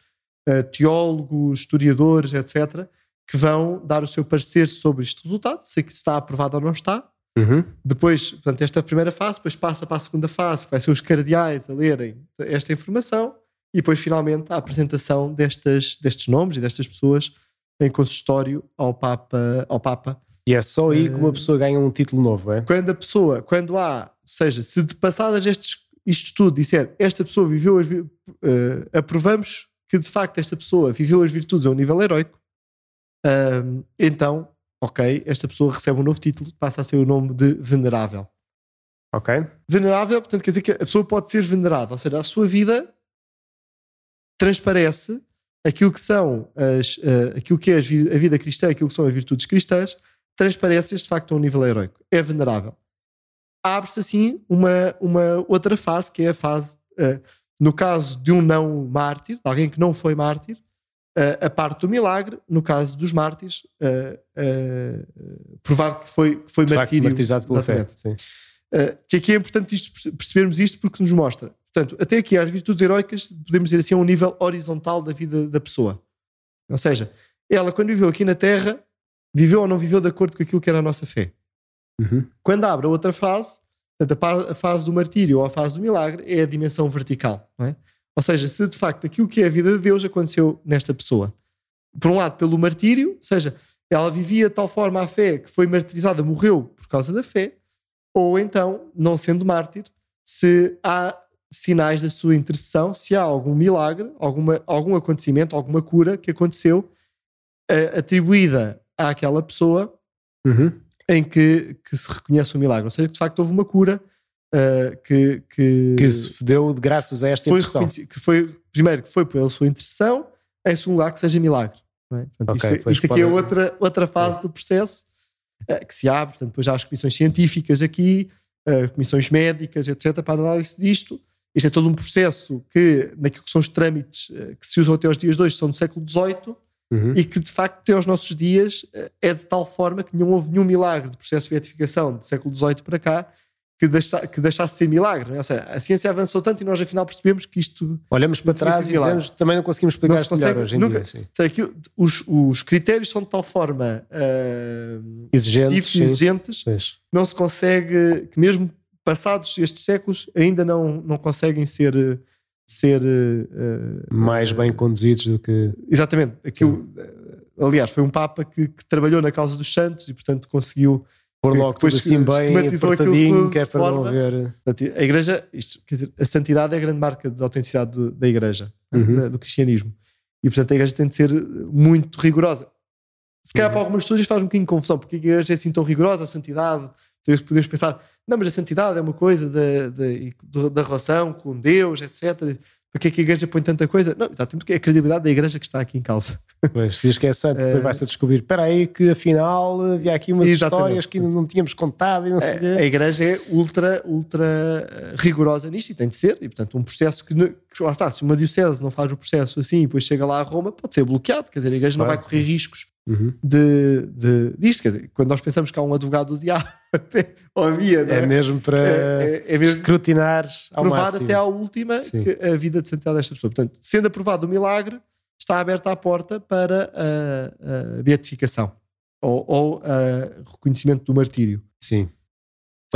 uh, teólogos, historiadores, etc., que vão dar o seu parecer sobre este resultado, se está aprovado ou não está. Uhum. Depois, portanto, esta primeira fase, depois passa para a segunda fase, que vai ser os cardeais a lerem esta informação, e depois, finalmente, a apresentação destas, destes nomes e destas pessoas em consistório ao Papa. Ao Papa. E é só aí que uma eh, pessoa ganha um título novo, é? Quando a pessoa, quando há, seja, se de passadas estes, isto tudo disser esta pessoa viveu as uh, aprovamos que de facto esta pessoa viveu as virtudes a um nível heróico, uh, então, ok, esta pessoa recebe um novo título, passa a ser o nome de venerável. Ok. Venerável, portanto, quer dizer que a pessoa pode ser venerada, ou seja, a sua vida transparece aquilo que são as, uh, aquilo que é a vida cristã, aquilo que são as virtudes cristãs, transparece de facto a um nível heróico. É venerável. Abre-se assim uma, uma outra fase, que é a fase, uh, no caso de um não mártir, de alguém que não foi mártir, uh, a parte do milagre, no caso dos mártires, provar que foi, que foi martírio. martirizado pela fé. que aqui é importante isto, percebermos isto porque nos mostra Portanto, até aqui as virtudes heroicas, podemos dizer assim, a um nível horizontal da vida da pessoa. Ou seja, ela, quando viveu aqui na Terra, viveu ou não viveu de acordo com aquilo que era a nossa fé. Uhum. Quando abre a outra fase, portanto, a fase do martírio ou a fase do milagre, é a dimensão vertical. É? Ou seja, se de facto aquilo que é a vida de Deus aconteceu nesta pessoa. Por um lado, pelo martírio, ou seja, ela vivia de tal forma a fé que foi martirizada, morreu por causa da fé, ou então, não sendo mártir, se há sinais da sua intercessão, se há algum milagre, alguma, algum acontecimento, alguma cura que aconteceu uh, atribuída àquela pessoa uhum. em que, que se reconhece o milagre. Ou seja, que de facto houve uma cura uh, que, que, que se deu graças a esta foi intercessão. Que foi, primeiro, que foi pela sua intercessão, em segundo lugar, que seja milagre. É? Portanto, okay, isto, isto aqui é outra, outra fase é. do processo uh, que se abre. Portanto, depois há as comissões científicas aqui, comissões médicas, etc., para análise disto. Isto é todo um processo que, naquilo que são os trâmites que se usam até aos dias de hoje, são do século XVIII, Uhum. e que de facto até aos nossos dias é de tal forma que não houve nenhum milagre de processo de beatificação do século XVIII para cá que, deixa, que deixasse de ser milagre. É? Ou seja, a ciência avançou tanto e nós afinal percebemos que isto. Olhamos para trás e dizemos, também não conseguimos explicar isto melhor hoje em nunca, dia. Sim. Aquilo, os, os, critérios são de tal forma uh, exigentes, exigentes não se consegue, que mesmo passados estes séculos, ainda não, não conseguem ser. ser uh, mais uh, bem conduzidos do que. Exatamente. Aquilo, aliás, foi um Papa que, que trabalhou na causa dos santos e, portanto, conseguiu pôr logo tudo assim bem apertadinho, que é para forma. não ver. A igreja, isto, quer dizer, a santidade é a grande marca de autenticidade do, da igreja, né, uhum. do cristianismo. E portanto a igreja tem de ser muito rigorosa. Se calhar uhum. para algumas pessoas isto faz um bocadinho de confusão, porque a igreja é assim tão rigorosa, a santidade, podemos pensar, não, mas a santidade é uma coisa da, da, da relação com Deus, etc. Porque é que a igreja põe tanta coisa? Não, exatamente porque é a credibilidade da igreja que está aqui em causa. Pois, se diz que é santo, depois vai-se a descobrir, espera aí que afinal havia aqui umas exatamente. histórias que não tínhamos contado e não sei a, a igreja é ultra, ultra eh, rigorosa nisto e tem de ser, e portanto um processo que lá está, se uma diocese não faz o processo assim e depois chega lá a Roma, pode ser bloqueado, quer dizer, a igreja não vai correr riscos uhum. de, de, disto, quer dizer, quando nós pensamos que há um advogado do diabo, até havia, é? é? mesmo para é, é, é mesmo escrutinar ao provar máximo. até à última a vida de santidade desta pessoa. Portanto, sendo aprovado o milagre, está aberta a porta para a, a beatificação ou, ou a reconhecimento do martírio. Sim.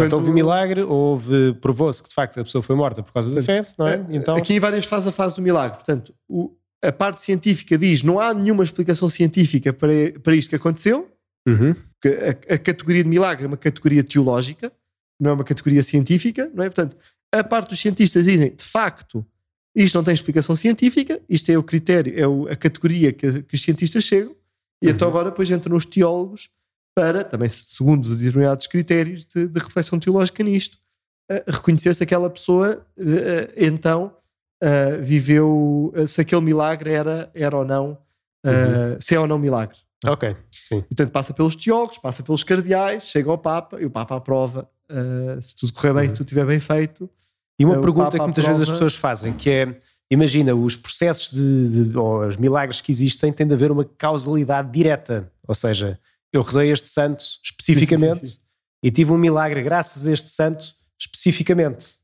Portanto, houve milagre, houve, provou-se que de facto a pessoa foi morta por causa da fé, não é? Então... Aqui em várias fases a fase do milagre. Portanto, o, a parte científica diz não há nenhuma explicação científica para, para isto que aconteceu, uhum. a, a, categoria de milagre é uma categoria teológica, não é uma categoria científica, não é? Portanto, a parte dos cientistas dizem, de facto, isto não tem explicação científica, isto é o critério, é o, a categoria que, que, os cientistas chegam, e então uhum. então agora depois entram os teólogos para, também segundo os determinados critérios de, de reflexão teológica nisto, uh, reconhecer se aquela pessoa uh, então uh, viveu, se aquele milagre era, era ou não, uhum. se é ou não milagre. Ok, sim. Portanto, passa pelos teólogos, passa pelos cardeais, chega ao Papa e o Papa aprova. se tudo correr bem, uhum. se tudo estiver bem feito, e uma pergunta que muitas vezes as pessoas fazem, que é, imagina, os processos de, de, ou os milagres que existem têm de haver uma causalidade direta, ou seja, eu rezei este santo especificamente sim, sim, sim, e tive um milagre graças a este santo especificamente.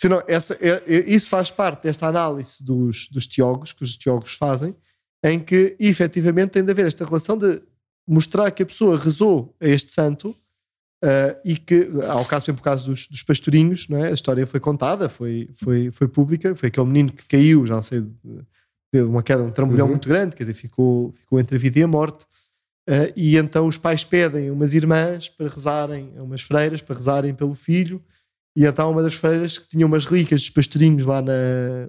Senão, essa, é, é, isso faz parte desta análise dos, dos teólogos, que os teólogos fazem, em que efetivamente tem de haver esta relação de mostrar que a pessoa rezou a este santo Uh, e que, ao caso, por caso dos, dos pastorinhos, não é? a história foi contada, foi, foi, foi pública, foi aquele menino que caiu, já não sei, deu uma queda, um trambolhão uhum. muito grande, quer dizer, ficou, ficou entre a vida e a morte. Uh, e então os pais pedem umas irmãs para rezarem, umas freiras para rezarem pelo filho, e então uma das freiras que tinha umas relíquias dos pastorinhos lá na,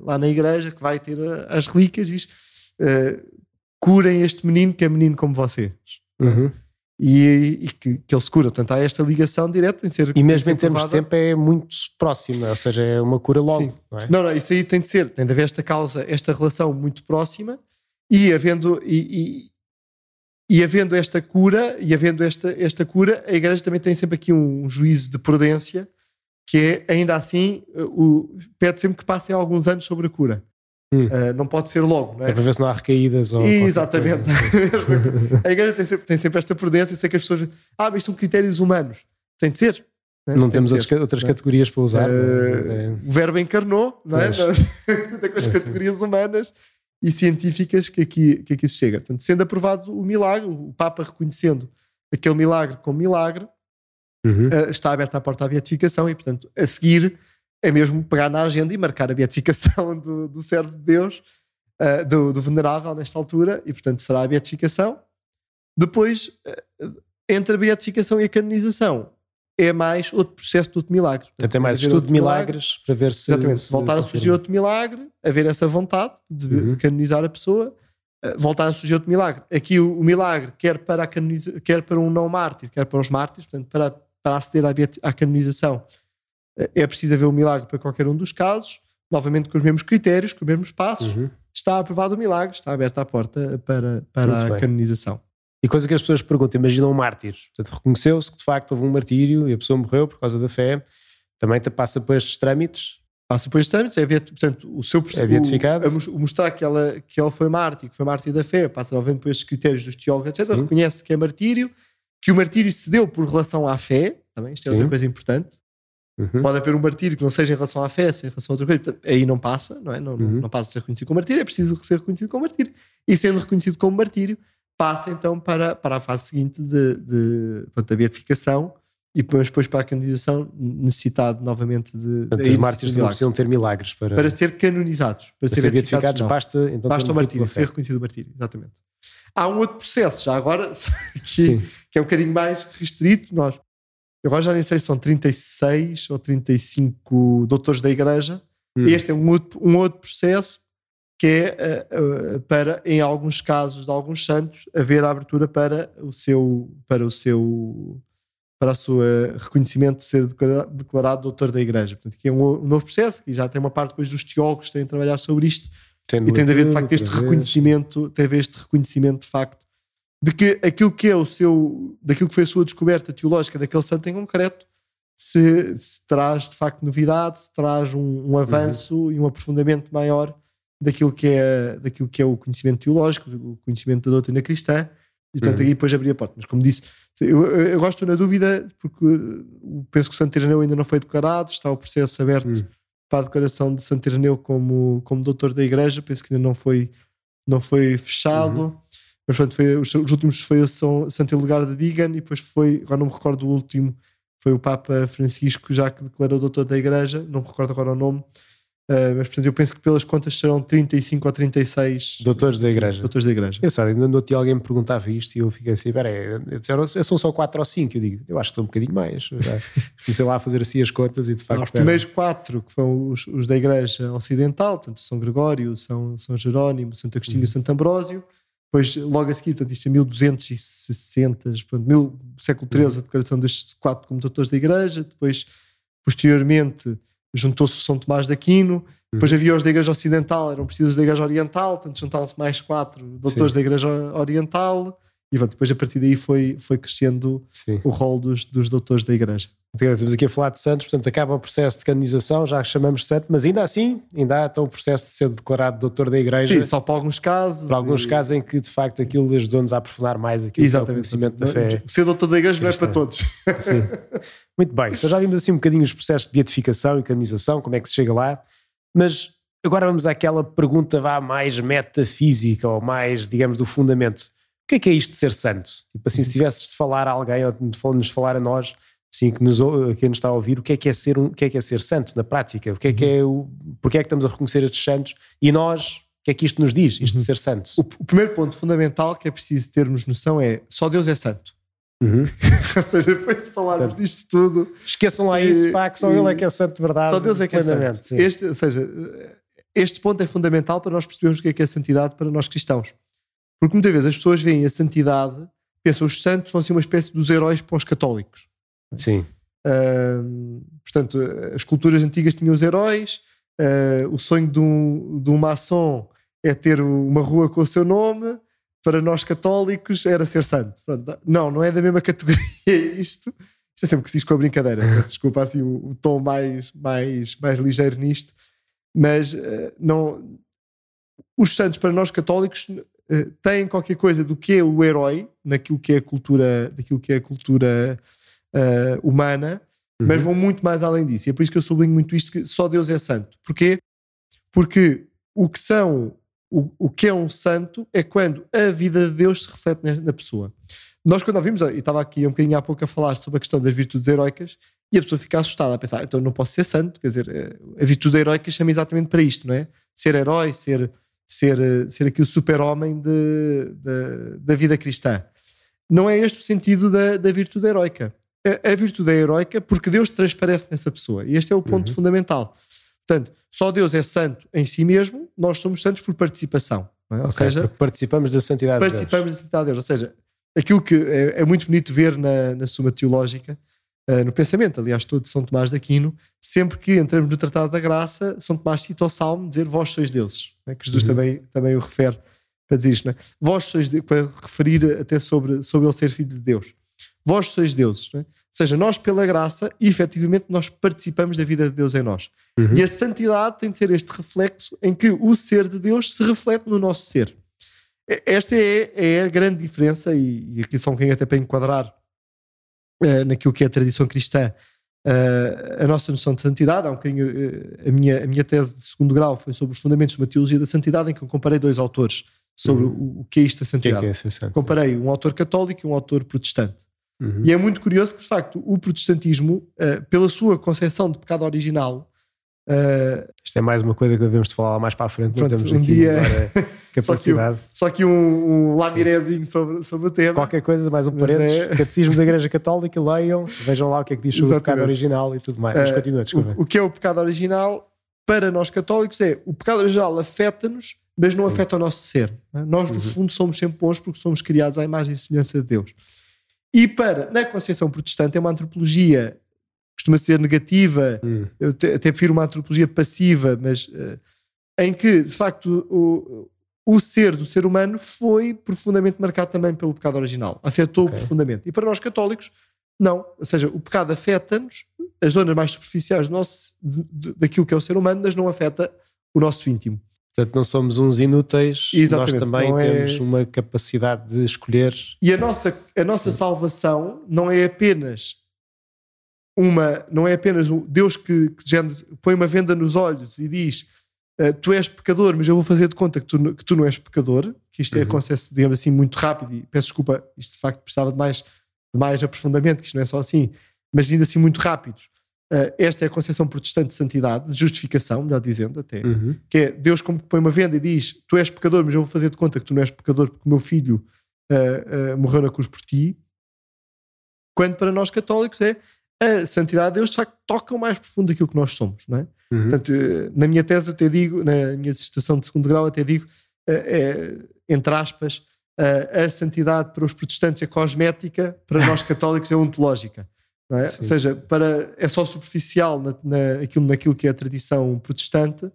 lá na igreja, que vai ter as relíquias, diz: uh, curem este menino que é menino como vocês. Uhum e, e que, que, ele se cura. Portanto, há esta ligação direta em ser. E mesmo em termos de tempo é muito próxima, ou seja, é uma cura logo. Sim. Não, é? não, não, isso aí tem de ser, tem de haver esta causa, esta relação muito próxima e havendo. E, e, e havendo esta cura, e havendo esta, esta cura, a Igreja também tem sempre aqui um, juízo de prudência, que é, ainda assim, o, pede sempre que passem alguns anos sobre a cura. Hum. Uh, não pode ser logo, não é? é? para ver se não há recaídas. Ou Exatamente. a igreja tem sempre, tem sempre esta prudência, sei que as pessoas. Ah, mas são critérios humanos. Tem de ser. Não, é? não temos outras, outras categorias para usar. Uh, é... O verbo encarnou, não é? tem com as é categorias humanas e científicas que aqui, que aqui se chega. Portanto, sendo aprovado o milagre, o Papa reconhecendo aquele milagre como milagre, uhum. uh, está aberta a porta à beatificação e, portanto, a seguir é mesmo pegar na agenda e marcar a beatificação do, do servo de Deus, uh, do, do, venerável nesta altura, e portanto será a beatificação. Depois, uh, entre a beatificação e a canonização, é mais outro processo de outro milagre. Portanto, Até mais estudo de milagres milagre, para ver se. Exatamente, se voltar a surgir outro milagre, haver essa vontade de, uhum. de canonizar a pessoa, uh, voltar a surgir outro milagre. Aqui o, o milagre, quer para, canoniza, quer para um não mártir, quer para os mártires, portanto, para, para aceder à, à canonização é preciso haver um milagre para qualquer um dos casos, novamente com os mesmos critérios, com os mesmos passos. Uhum. Está aprovado o milagre, está aberta a porta para, para a bem. canonização. E coisa que as pessoas perguntam, imagina um mártir. Portanto, reconheceu-se que de facto houve um martírio e a pessoa morreu por causa da fé. Também passa por estes trâmites? Passa por estes trâmites, é, portanto, o seu é beatificado. O, mostrar que ela, que ela foi mártir, que foi mártir da fé, passa novamente por estes critérios dos teólogos, etc. Reconhece que é martírio, que o martírio se deu por relação à fé, também, isto é Sim. outra coisa importante. Uhum. Pode haver um martírio que não seja em relação à fé, seja em relação a outra coisa. Portanto, aí não passa, não é? Não, uhum. não passa a ser reconhecido como martírio, é preciso ser reconhecido como martírio. E sendo reconhecido como martírio, passa então para, para a fase seguinte de, de, de da beatificação e depois, depois para a canonização necessitado novamente de... Portanto, os mártires não precisam ter milagres para... Para ser canonizados. Para, para ser, ser beatificados, basta então Basta o martírio, ser reconhecido o martírio, exatamente. Há um outro processo, já agora, que, que é um bocadinho mais restrito. Nós, agora já nem sei se são 36 ou 35 doutores da igreja. Hum. Este é um outro, um outro processo que é uh, uh, para, em alguns casos de alguns santos, haver a abertura para o seu, para o seu, para o seu reconhecimento de ser declarado, doutor da igreja. Portanto, aqui é um, novo processo e já tem uma parte depois dos teólogos que têm a trabalhar sobre isto tem e tem de haver de facto este reconhecimento, tem de este reconhecimento de facto de que aquilo que é o seu, daquilo que foi a sua descoberta teológica daquele santo em concreto, se, se traz de facto novidade, se traz um, um uhum. avanço uhum. e um aprofundamento maior daquilo que é, daquilo que é o conhecimento teológico, o conhecimento da doutrina cristã, e portanto uhum. aí depois abrir a porta. Mas como disse, eu, eu gosto na dúvida, porque penso que o Santo Ireneu ainda não foi declarado, está o processo aberto uhum. para a declaração de Santo Ireneu como, como doutor da igreja, penso que ainda não foi, não foi fechado. Uhum. Mas pronto, foi, os, os, últimos foi o São, Santo Ilegar de Bigan e depois foi, agora não me recordo o último, foi o Papa Francisco, já que declarou doutor da igreja, não me recordo agora o nome, Uh, mas portanto eu penso que pelas contas serão 35 ou 36 doutores da igreja. Doutores da igreja. Eu sabe, ainda no alguém me perguntava isto e eu fiquei assim, peraí, disseram, são só 4 ou 5. Eu digo, eu acho que são um bocadinho mais. comecei lá a fazer assim as contas e de facto. os primeiros 4 que foram os, os, da igreja ocidental, portanto São Gregório, São, São Jerónimo, Santo Agostinho uhum. e Santo Ambrósio. Depois, logo a seguir, portanto, isto é 1260, portanto, mil, século XIII, uhum. a declaração destes quatro como doutores da igreja. Depois, posteriormente juntou-se o São Tomás de Aquino, depois uhum. havia os da Igreja Ocidental, eram precisos da Igreja Oriental, portanto juntaram-se mais quatro doutores Sim. da Igreja Oriental, e depois a partir daí foi, foi crescendo Sim. o rol dos, dos doutores da Igreja. Estamos aqui a falar de santos, portanto acaba o processo de canonização, já chamamos de santo, mas ainda assim, ainda há então o processo de ser declarado doutor da Igreja. Sim, só para alguns casos. Para alguns e... casos em que de facto aquilo ajudou-nos a aprofundar mais aquilo que é o conhecimento da fé. Ser doutor da Igreja não é para todos. Sim. Muito bem, então já vimos assim um bocadinho os processos de beatificação e canonização, como é que se chega lá, mas agora vamos àquela pergunta vá mais metafísica ou mais, digamos, do fundamento. O que é que é isto de ser santo? Tipo assim, se tivesses de falar a alguém ou de nos falar a nós sim, que nos, quem nos está a ouvir, o que é que é ser um, o que é que é ser santo na prática? O que é que é o, porque é que estamos a reconhecer estes santos? E nós, o que é que isto nos diz, isto uhum. de ser santos? O, o, primeiro ponto fundamental que é preciso termos noção é só Deus é santo. Uhum. Ou seja, depois de falarmos Portanto, disto tudo. Esqueçam lá e, isso, pá, que só e, Ele é que é santo de verdade. Só Deus é que é santo. Este, ou seja, este ponto é fundamental para nós percebermos o que é que é santidade para nós cristãos. Porque muitas vezes as pessoas veem a santidade, pensam os santos vão ser uma espécie dos heróis para os católicos. Sim. Uh, portanto, as culturas antigas tinham os heróis, uh, o sonho de um, de um maçom é ter uma rua com o seu nome, para nós católicos era ser santo. Pronto, não, não é da mesma categoria isto. Isto é sempre que se diz com a brincadeira. Peço desculpa assim o, o, tom mais, mais, mais ligeiro nisto. Mas uh, não, os santos para nós católicos têm qualquer coisa do que é o herói naquilo que é a cultura, daquilo que é a cultura uh, humana, uhum. mas vão muito mais além disso. E é por isso que eu sublinho muito isto: que só Deus é santo. Porquê? Porque o que são, o, o que é um santo é quando a vida de Deus se reflete na, na pessoa. Nós, quando ouvimos, e estava aqui um bocadinho há pouco a falar sobre a questão das virtudes heroicas, e a pessoa fica assustada a pensar, então não posso ser santo, quer dizer, eh, a virtude heroica chama exatamente para isto, não é? Ser herói, ser, ser, eh, ser aqui o super-homem da vida cristã. Não é este o sentido da, da virtude heroica a, a virtude é heroica porque Deus transparece nessa pessoa. E este é o ponto uhum. fundamental. Portanto, só Deus é santo em si mesmo, nós somos santos por participação. É? Ou okay, seja, participamos da santidade participamos de Deus. da santidade de Deus. Ou seja, aquilo que é, é muito bonito ver na, na Suma Teológica, uh, no pensamento. Aliás, todo São Tomás de Aquino, sempre que entramos no Tratado da Graça, São Tomás cita o Salmo dizer vós sois deuses, né? que Jesus uhum. também, também o refere para dizer isto, né? vós sois de, para referir até sobre, sobre ele ser filho de Deus. Vós sois deuses. Né? Ou seja, nós, pela graça, efetivamente, nós participamos da vida de Deus em nós. Uhum. E a santidade tem de ser este reflexo em que o ser de Deus se reflete no nosso ser. Esta é, é a grande diferença, e, e aqui um bocadinho até para enquadrar uh, naquilo que é a tradição cristã, uh, a nossa noção de santidade. Há um bocadinho, uh, a, minha, a minha tese de segundo grau foi sobre os fundamentos de uma teologia da santidade, em que eu comparei dois autores sobre uhum. o, o, que é isto da santidade. Que é que é comparei um autor católico e um autor protestante. Uhum. E é muito curioso que, de facto, o protestantismo, pela sua concepção de pecado original, Uh, Isto é mais uma coisa que devemos de falar mais para a frente. Pronto, um dia capacidade. só que, um, um lamirezinho sobre, sobre o tema. Qualquer coisa, mais um parênteses. É... Catecismo da Igreja Católica, leiam, vejam lá o que é que diz sobre o pecado original e tudo mais. Mas uh, continua, desculpa. O, o, que é o pecado original para nós católicos é o pecado original afeta-nos, mas não Sim. afeta o nosso ser. É? Nós, no uhum. fundo, somos sempre bons porque somos criados à imagem e semelhança de Deus. E para, na concepção protestante, é uma antropologia costuma ser negativa, hum. eu até, até prefiro uma antropologia passiva, mas uh, em que, de facto, o, o ser do ser humano foi profundamente marcado também pelo pecado original, afetou-o okay. profundamente. E para nós católicos, não. Ou seja, o pecado afeta-nos, as zonas mais superficiais do nosso, de, de, daquilo que é o ser humano, mas não afeta o nosso íntimo. Portanto, não somos uns inúteis, Exatamente, nós também é- temos é... uma capacidade de escolher. E a nossa, a nossa salvação não é apenas uma, não é apenas um Deus que, que põe uma venda nos olhos e diz uh, tu és pecador, mas eu vou fazer de conta que tu, que tu não és pecador, que isto é uhum. acontece, digamos assim, muito rápido, e peço desculpa, isto de facto precisava de mais, de mais aprofundamento, que isto não é só assim, mas ainda assim muito rápidos. Uh, esta é a concepção protestante de santidade, de justificação, melhor dizendo até, uhum. que é Deus como que põe uma venda e diz tu és pecador, mas eu vou fazer de conta que tu não és pecador porque o meu filho uh, morreu na cruz por ti. Quando para nós católicos é a santidade de Deus de facto toca o mais profundo daquilo que nós somos, não é? Uhum. Portanto, na minha tese até digo, na minha dissertação de segundo grau até digo, é, entre aspas, a santidade para os protestantes é cosmética, para nós católicos é ontológica. É? Ou seja, para, é só superficial na, na, aquilo, naquilo que é a tradição protestante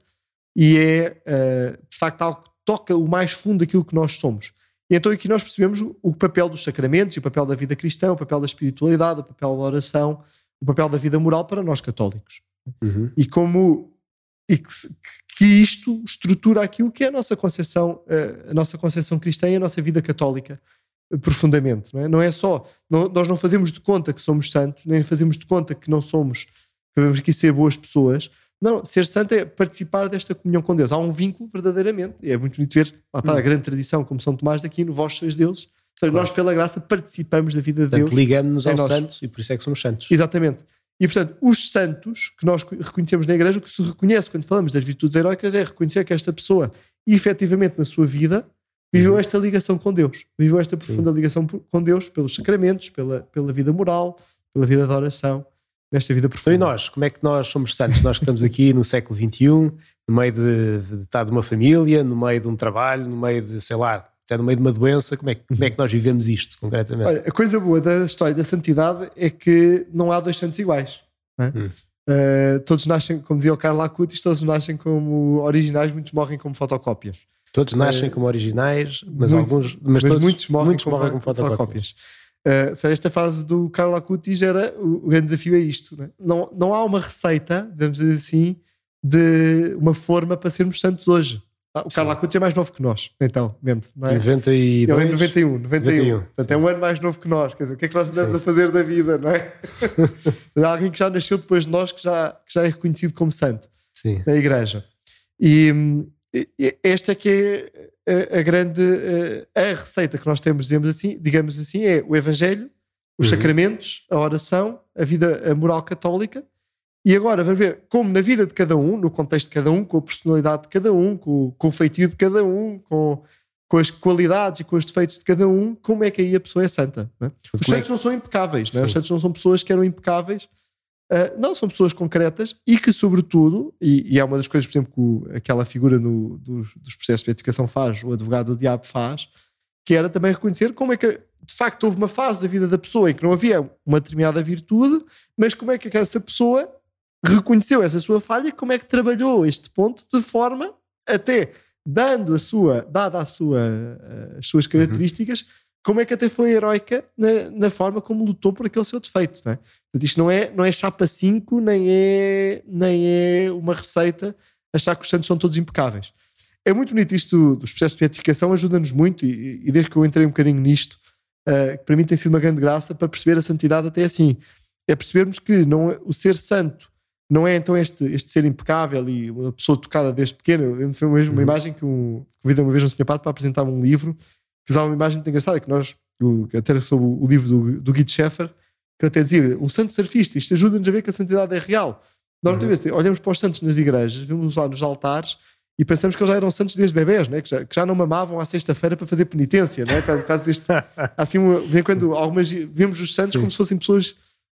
e é, uh, de facto, algo que toca o mais fundo daquilo que nós somos. E então aqui nós percebemos o papel dos sacramentos, o papel da vida cristã, o papel da espiritualidade, o papel da oração, o papel da vida moral para nós católicos. Uhum. E como e que, que, isto estrutura aquilo que é a nossa concepção, eh, a nossa concepção cristã e a nossa vida católica eh, profundamente. Não é, não é só, não, nós não fazemos de conta que somos santos, nem fazemos de conta que não somos, que devemos aqui ser boas pessoas. Não, ser santo é participar desta comunhão com Deus. Há um vínculo verdadeiramente, e é muito bonito ver, lá está a hum. grande tradição, como São Tomás daqui, no vós sois Deus, Claro. Nós, pela graça, participamos da vida de portanto, Deus. Ligamos-nos aos nós. santos e por isso é que somos santos. Exatamente. E, portanto, os santos que nós reconhecemos na igreja, o que se reconhece quando falamos das virtudes heroicas é reconhecer que esta pessoa, efetivamente na sua vida, viveu uhum. esta ligação com Deus. Viveu esta profunda Sim. ligação com Deus pelos sacramentos, pela, pela vida moral, pela vida de oração, nesta vida profunda. Então, e nós? Como é que nós somos santos? nós que estamos aqui no século XXI, no meio de, de estar de uma família, no meio de um trabalho, no meio de, sei lá, até no meio de uma doença, como é, como é que nós vivemos isto concretamente? Olha, a coisa boa da história da santidade é que não há dois santos iguais. É? Hum. Uh, todos nascem, como dizia o Carlos Acutis, todos nascem como originais, muitos morrem como fotocópias. Todos nascem uh, como originais, mas muitos, alguns, mas, mas todos, muitos morrem, muitos como, morrem como fotocópias. fotocópias. Uh, esta fase do Carlos Acutis era o, o, grande desafio é isto. Né? Não, não há uma receita, dizer assim, de uma forma para sermos santos hoje. Ah, o Carlos Acutis é mais novo que nós, então, mente, não é? 92? Ele é 91, 91. 91 Portanto, é um ano mais novo que nós. Quer dizer, o que é que nós andamos sim. a fazer da vida, não é? é alguém que já nasceu depois de nós, que já, que já é reconhecido como santo sim. na igreja. E, e esta é que é a, grande a receita que nós temos, digamos assim, digamos assim, é o Evangelho, os uhum. sacramentos, a oração, a vida a moral católica e agora vamos ver como na vida de cada um, no contexto de cada um, com a personalidade de cada um, com, com o feitio de cada um, com, com as qualidades e com os defeitos de cada um, como é que aí a pessoa é santa. Não é? Os é santos não são impecáveis, não é? os santos não são pessoas que eram impecáveis, uh, não, são pessoas concretas e que, sobretudo, e, e é uma das coisas, por exemplo, que o, aquela figura no, dos, dos processos de edificação faz, o advogado do diabo faz, que era também reconhecer como é que, de facto, houve uma fase da vida da pessoa em que não havia uma determinada virtude, mas como é que essa pessoa reconheceu essa sua falha e como é que trabalhou este ponto de forma até dando a sua, dada a sua, as suas uhum. características, uhum. Como é que até foi heroica na, na, forma como lutou por aquele seu defeito. Não é? Portanto, isto não é, não é chapa 5, nem é, nem é uma receita achar que os santos são todos impecáveis. É muito bonito isto dos processos de beatificação, ajuda-nos muito, e, e, desde que eu entrei um bocadinho nisto, uh, para mim tem sido uma grande graça para perceber a santidade até assim. É percebermos que não, é, o ser santo não é então este, este ser impecável e uma pessoa tocada desde pequeno. Foi mesmo uma uhum. imagem que um, convidei uma vez um senhor padre para apresentar um livro usava uma imagem muito engraçada, que nós, o, até sobre o, livro do, do Guido Schaeffer, que até dizia, um santo surfista, isto ajuda-nos a ver que a santidade é real. Nós uhum. vezes olhamos para os santos nas igrejas, vemos lá nos altares e pensamos que eles já eram santos desde bebés, né? que, já, que já não mamavam à sexta-feira para fazer penitência. Né? Caso, caso deste, assim, vem quando algumas vemos os santos Sim. como se fossem pessoas,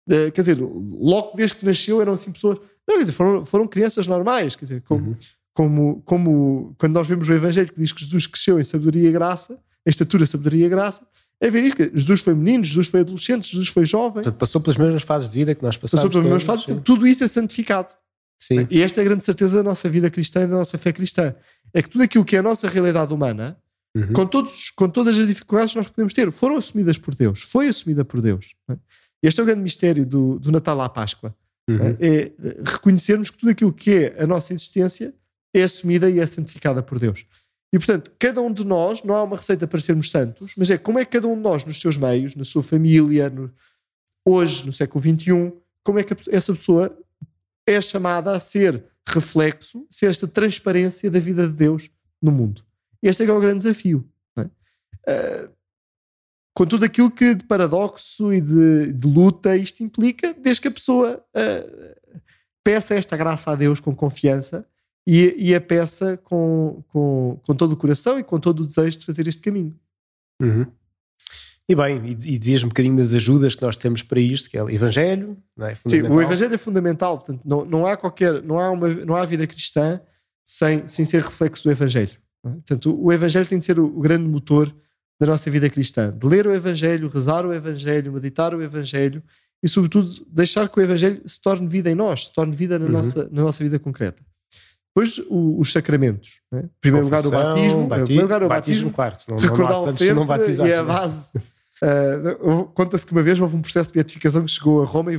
uh, quer dizer, logo desde que nasceu eram assim pessoas não, quer dizer, foram, foram crianças normais, quer dizer, como, uhum. como, como quando nós vemos o Evangelho que diz que Jesus cresceu em sabedoria e graça, em estatura, sabedoria e graça, é ver isto. Jesus foi menino, Jesus foi adolescente, Jesus foi jovem. Portanto, passou pelas mesmas fases de vida que nós passamos. Passou pelas mesmas fases, sim. tudo isso é santificado. Sim. E esta é a grande certeza da nossa vida cristã e da nossa fé cristã. É que tudo aquilo que é a nossa realidade humana, uhum. com, todos, com todas as dificuldades que nós podemos ter, foram assumidas por Deus. Foi assumida por Deus. É? Este é o grande mistério do, do Natal à Páscoa. Uhum. É reconhecermos que tudo aquilo que é a nossa existência é assumida e é santificada por Deus. E portanto, cada um de nós, não há uma receita para sermos santos, mas é como é que cada um de nós, nos seus meios, na sua família, no, hoje, no século XXI, como é que essa pessoa é chamada a ser reflexo, ser esta transparência da vida de Deus no mundo. Este é, é o grande desafio. É? Uh, com tudo aquilo que de paradoxo e de, de luta isto implica, desde que a pessoa uh, peça esta graça a Deus com confiança e, e a peça com, com, com todo o coração e com todo o desejo de fazer este caminho. Uhum. E bem, e, e dizias um bocadinho das ajudas que nós temos para isto, que é o Evangelho, não é? Sim, o Evangelho é fundamental, portanto, não, não há qualquer, não há, uma, não há vida cristã sem, sem ser reflexo do Evangelho. É? Portanto, o Evangelho tem de ser o, o grande motor da nossa vida cristã. De ler o Evangelho, rezar o Evangelho, meditar o Evangelho e, sobretudo, deixar que o Evangelho se torne vida em nós, se torne vida na, uhum. nossa, na nossa vida concreta. Depois, o, os sacramentos. Né? Em primeiro lugar, o batismo. Bati primeiro lugar, o batismo, batismo claro, senão recordar não, sempre, não e é a base. Uh, Conta-se que uma vez houve um processo de beatificação que chegou a Roma e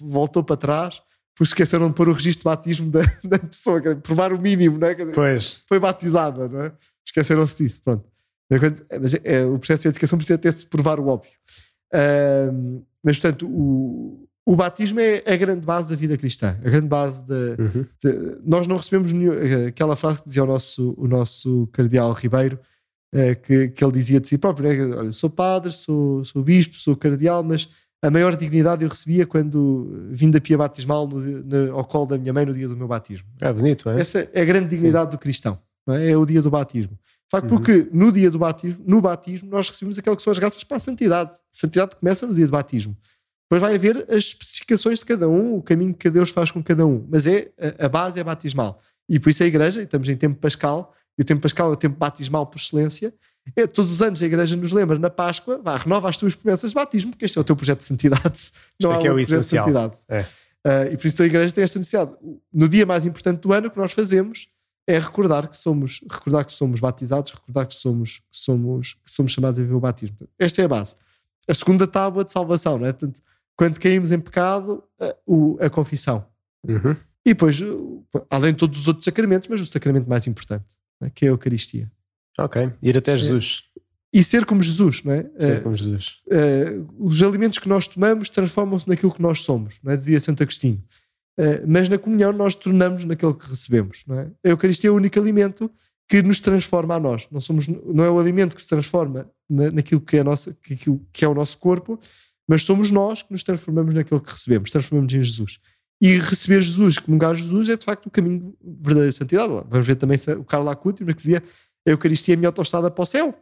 voltou para trás porque esqueceram de pôr o registro de batismo da, da pessoa, provar o mínimo, não é? Pois. Foi batizada, não é? Esqueceram-se disso, pronto. Mas é, o processo de educação precisa ter-se provar o óbvio. Uh, mas, portanto, o, o batismo é a grande base da vida cristã, a grande base de, uhum. de nós não recebemos nenhum, aquela frase que dizia o nosso, o nosso cardeal Ribeiro, uh, que, que ele dizia de si próprio: né? Olha, sou padre, sou, sou bispo, sou cardeal, mas a maior dignidade eu recebia quando vim da pia batismal no, no, ao colo da minha mãe no dia do meu batismo. É bonito, é? Essa é a grande dignidade Sim. do cristão, é? é? o dia do batismo facto, uhum. porque no dia do batismo, no batismo, nós recebemos aquelas que são as graças para a santidade. A santidade começa no dia do batismo. Depois vai haver as especificações de cada um, o caminho que Deus faz com cada um. Mas é a, base é batismal. E por isso a igreja, estamos em tempo pascal, e o tempo pascal é o tempo batismal por excelência. É, todos os anos a igreja nos lembra na Páscoa, vá, renova as tuas promessas de batismo, porque este é o teu projeto de santidade. Não Isto é, é o essencial. É. Uh, e por isso a igreja tem esta necessidade. No dia mais importante do ano, o que nós fazemos é recordar que somos, recordar que somos batizados, recordar que somos, que somos, que somos chamados a viver o batismo. Esta é a base. A segunda tábua de salvação, né? Portanto, quando caímos em pecado, a, o, a confissão. Uhum. E depois, além de todos os outros sacramentos, mas o sacramento mais importante, né? que é a Eucaristia. Ok, ir até Jesus. É. E ser como Jesus, não é? Ser como Jesus. Uh, uh, os alimentos que nós tomamos transformam-se naquilo que nós somos, não é? dizia Santo Agostinho. Eh, mas na comunhão nós tornamos naquilo que recebemos. Não é? A Eucaristia é o único alimento que nos transforma a nós. Não, somos, não é o alimento que se transforma na, naquilo que é, nossa, que, que é o nosso corpo, mas somos nós que nos transformamos naquilo que recebemos, transformamos em Jesus. E receber Jesus, comungar Jesus, é de facto o caminho verdadeiro de santidade. Vamos ver também o Carlos Acuti, que dizia a Eucaristia é a minha autostrada para o céu.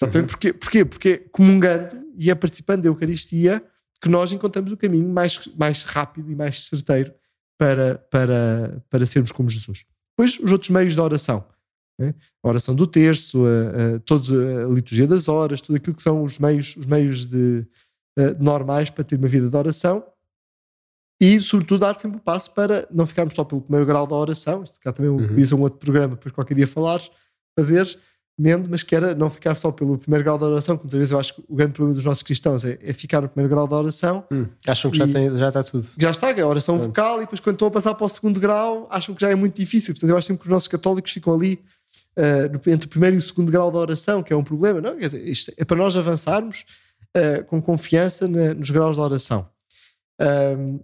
Exatamente uhum. porquê? porquê? Porque comungando e é participando da Eucaristia que nós encontramos o caminho mais, mais rápido e mais certeiro para, para, para sermos como Jesus. Depois, os outros meios da oração. Né? A oração do terço, a, a, todos, a liturgia das horas, tudo aquilo que são os meios, os meios de, uh, normais para ter uma vida de oração e, sobretudo, dar sempre o passo para não ficarmos só pelo primeiro grau da oração. Isto cá também uhum. diz um outro programa, depois qualquer dia falares, fazeres, mendo, mas que era não ficar só pelo primeiro grau da oração, que muitas vezes eu acho que o grande problema dos nossos cristãos é, é ficar no primeiro grau da oração. Hum, acham que já, tem, já está tudo. Já está, é a oração Pronto. vocal, e depois quando estão a passar para o segundo grau, acham que já é muito difícil. Portanto, eu acho sempre que os nossos católicos ficam ali uh, entre o primeiro e o segundo grau da oração, que é um problema. Não, quer dizer, isto é para nós avançarmos uh, com confiança na, nos graus da oração. Uh,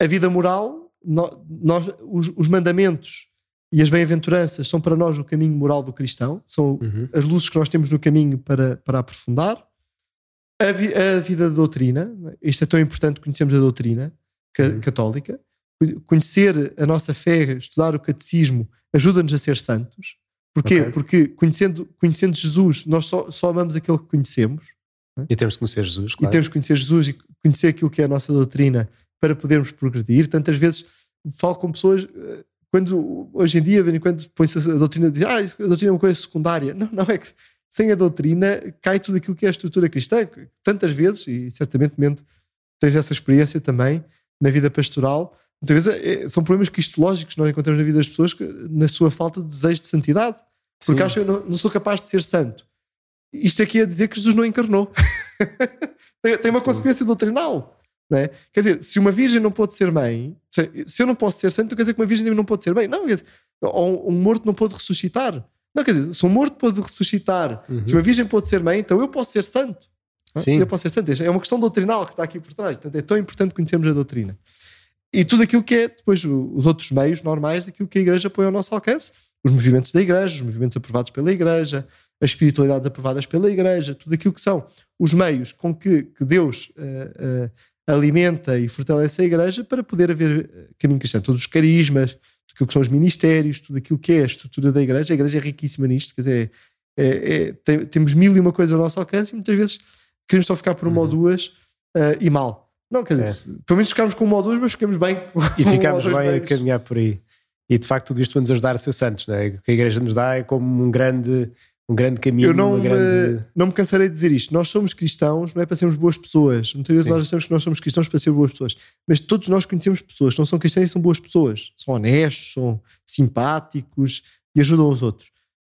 a vida moral, nós, os, os, mandamentos e as bem-aventuranças são para nós o caminho moral do cristão, são uhum. as luzes que nós temos no caminho para, para aprofundar. A, vi, a vida da doutrina, isto é tão importante conhecermos a doutrina uhum. católica. Conhecer a nossa fé, estudar o catecismo, ajuda-nos a ser santos. Porquê? Okay. Porque conhecendo, conhecendo Jesus, nós só, só amamos aquele que conhecemos. E temos que conhecer Jesus, claro. E temos que conhecer Jesus e conhecer aquilo que é a nossa doutrina para podermos progredir. Tantas vezes falo com pessoas, eh, quando hoje em dia, quando põe-se a doutrina, diz ah, a doutrina é uma coisa secundária. Não, não é que sem a doutrina cai tudo aquilo que é a estrutura cristã. Tantas vezes, e certamente tens essa experiência também na vida pastoral, muitas vezes é, são problemas cristológicos que nós encontramos na vida das pessoas na sua falta de desejo de santidade. Porque Sim. acham que eu não, não, sou capaz de ser santo. Isto aqui é dizer que Jesus não encarnou. tem, uma Sim. consequência doutrinal. Não é? Quer dizer, se uma virgem não pode ser mãe, se, se eu não posso ser santo, quer dizer que uma virgem não pode ser mãe. Não, dizer, ou um morto não pode ressuscitar. Não, quer dizer, se um morto pode ressuscitar, uhum. se uma virgem pode ser mãe, então eu posso ser santo. Sim. Eu posso ser santo. É uma questão doutrinal que está aqui por trás. Portanto, é tão importante conhecermos a doutrina. E tudo aquilo que é depois os outros meios normais daquilo que a Igreja põe ao nosso alcance. Os movimentos da Igreja, os movimentos aprovados pela Igreja, as espiritualidades aprovadas pela Igreja, tudo aquilo que são os meios com que, que Deus uh, uh, alimenta e fortalece a Igreja para poder haver eh, caminho cristão. Todos os carismas, tudo aquilo que são os ministérios, tudo aquilo que é a estrutura da Igreja. A Igreja é riquíssima nisto, quer dizer, é, é, tem, temos mil e uma coisas ao nosso alcance e muitas vezes queremos só ficar por uma uhum. ou duas uh, e mal. Não, quer dizer, é. pelo menos ficamos com uma ou duas, mas ficamos bem. E ficamos bem a caminhar por aí. E de facto, tudo isto para nos ajudar a ser santos, não é? O que a igreja nos dá é como um grande, um grande caminho. Eu não, me, grande... não me cansarei de dizer isto. Nós somos cristãos, não é para sermos boas pessoas. Muitas vezes Sim. nós achamos que nós somos cristãos para ser boas pessoas. Mas todos nós conhecemos pessoas que não são cristãs e são boas pessoas. São honestos, são simpáticos e ajudam os outros.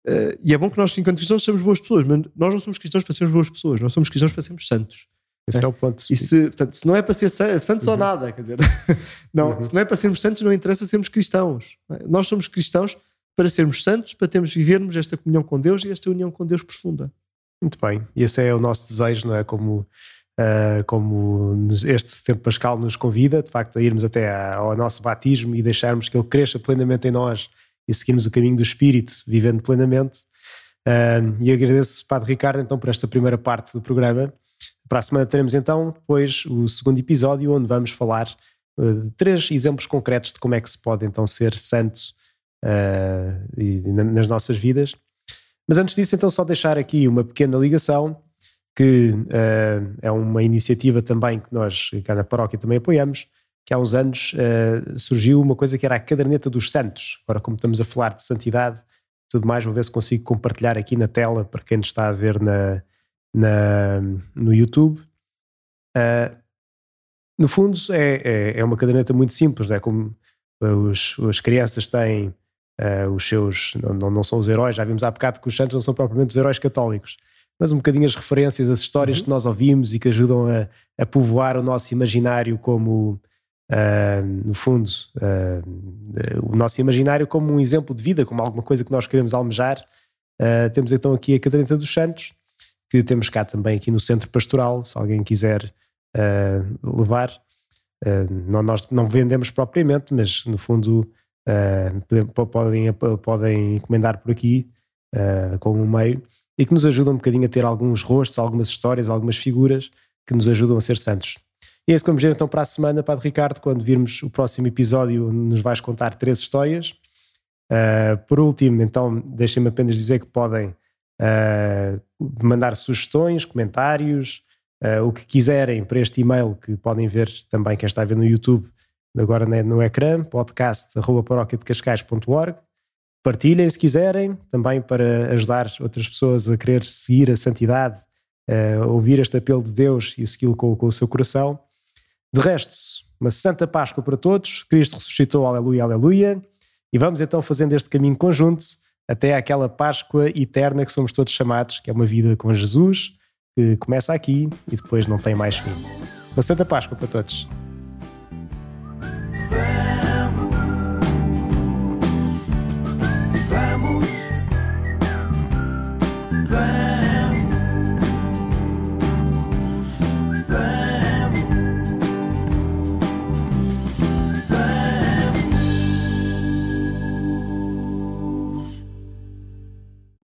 Uh, e é bom que nós, enquanto cristãos, somos boas pessoas, mas nós não somos cristãos para sermos boas pessoas. Nós somos cristãos para sermos santos. Esse é, é o ponto. E se, portanto, se não é para ser santos uhum. ou nada, quer dizer, não, uhum. se não é para sermos santos, não interessa sermos cristãos. Nós somos cristãos para sermos santos, para termos vivermos esta comunhão com Deus e esta união com Deus profunda. Muito bem. E esse é o nosso desejo, não é? Como, uh, como este tempo pascal nos convida, de facto, a irmos até ao nosso batismo e deixarmos que ele cresça plenamente em nós e seguirmos o caminho do Espírito, vivendo plenamente. Uh, e agradeço, Padre Ricardo, então, por esta primeira parte do programa. Para a semana teremos então depois o segundo episódio, onde vamos falar uh, de três exemplos concretos de como é que se pode então ser santo uh, e, nas nossas vidas. Mas antes disso, então, só deixar aqui uma pequena ligação, que uh, é uma iniciativa também que nós, cá na paróquia, também apoiamos, que há uns anos uh, surgiu uma coisa que era a caderneta dos santos. Agora, como estamos a falar de santidade, tudo mais, vou ver se consigo compartilhar aqui na tela para quem está a ver na, na, no YouTube. Uh, no fundo, é, é, é, uma caderneta muito simples, não é? Como os, as crianças têm uh, os seus. Não, não, são os heróis, já vimos há bocado que os santos não são propriamente os heróis católicos, mas um bocadinho as referências, as histórias uhum. que nós ouvimos e que ajudam a, a povoar o nosso imaginário como. Uh, no fundo, o nosso imaginário como um exemplo de vida, como alguma coisa que nós queremos almejar. temos então aqui a caderneta dos santos, que temos cá também aqui no Centro Pastoral, se alguém quiser levar. Uh, não, nós não vendemos propriamente, mas no fundo uh, podem, podem encomendar por aqui como um meio e que nos ajudam um bocadinho a ter alguns rostos, algumas histórias, algumas figuras que nos ajudam a ser santos. E é isso que vamos ver então para a semana, Padre Ricardo, quando virmos o próximo episódio, nos vais contar três histórias. Uh, por último, então, deixem-me apenas dizer que podem uh, mandar sugestões, comentários, uh, o que quiserem para este e-mail que podem ver também quem está a ver no YouTube agora no ecrã, podcast.paróquiadecascais.org Partilhem se quiserem, também para ajudar outras pessoas a querer seguir a santidade, a ouvir este apelo de Deus e segui-lo com, com o seu coração. De resto, uma Santa Páscoa para todos. Cristo ressuscitou, aleluia, aleluia. E vamos então fazendo este caminho conjunto até àquela Páscoa eterna que somos todos chamados, que é uma vida com Jesus, que começa aqui e depois não tem mais fim. Uma Santa Páscoa para todos. friend.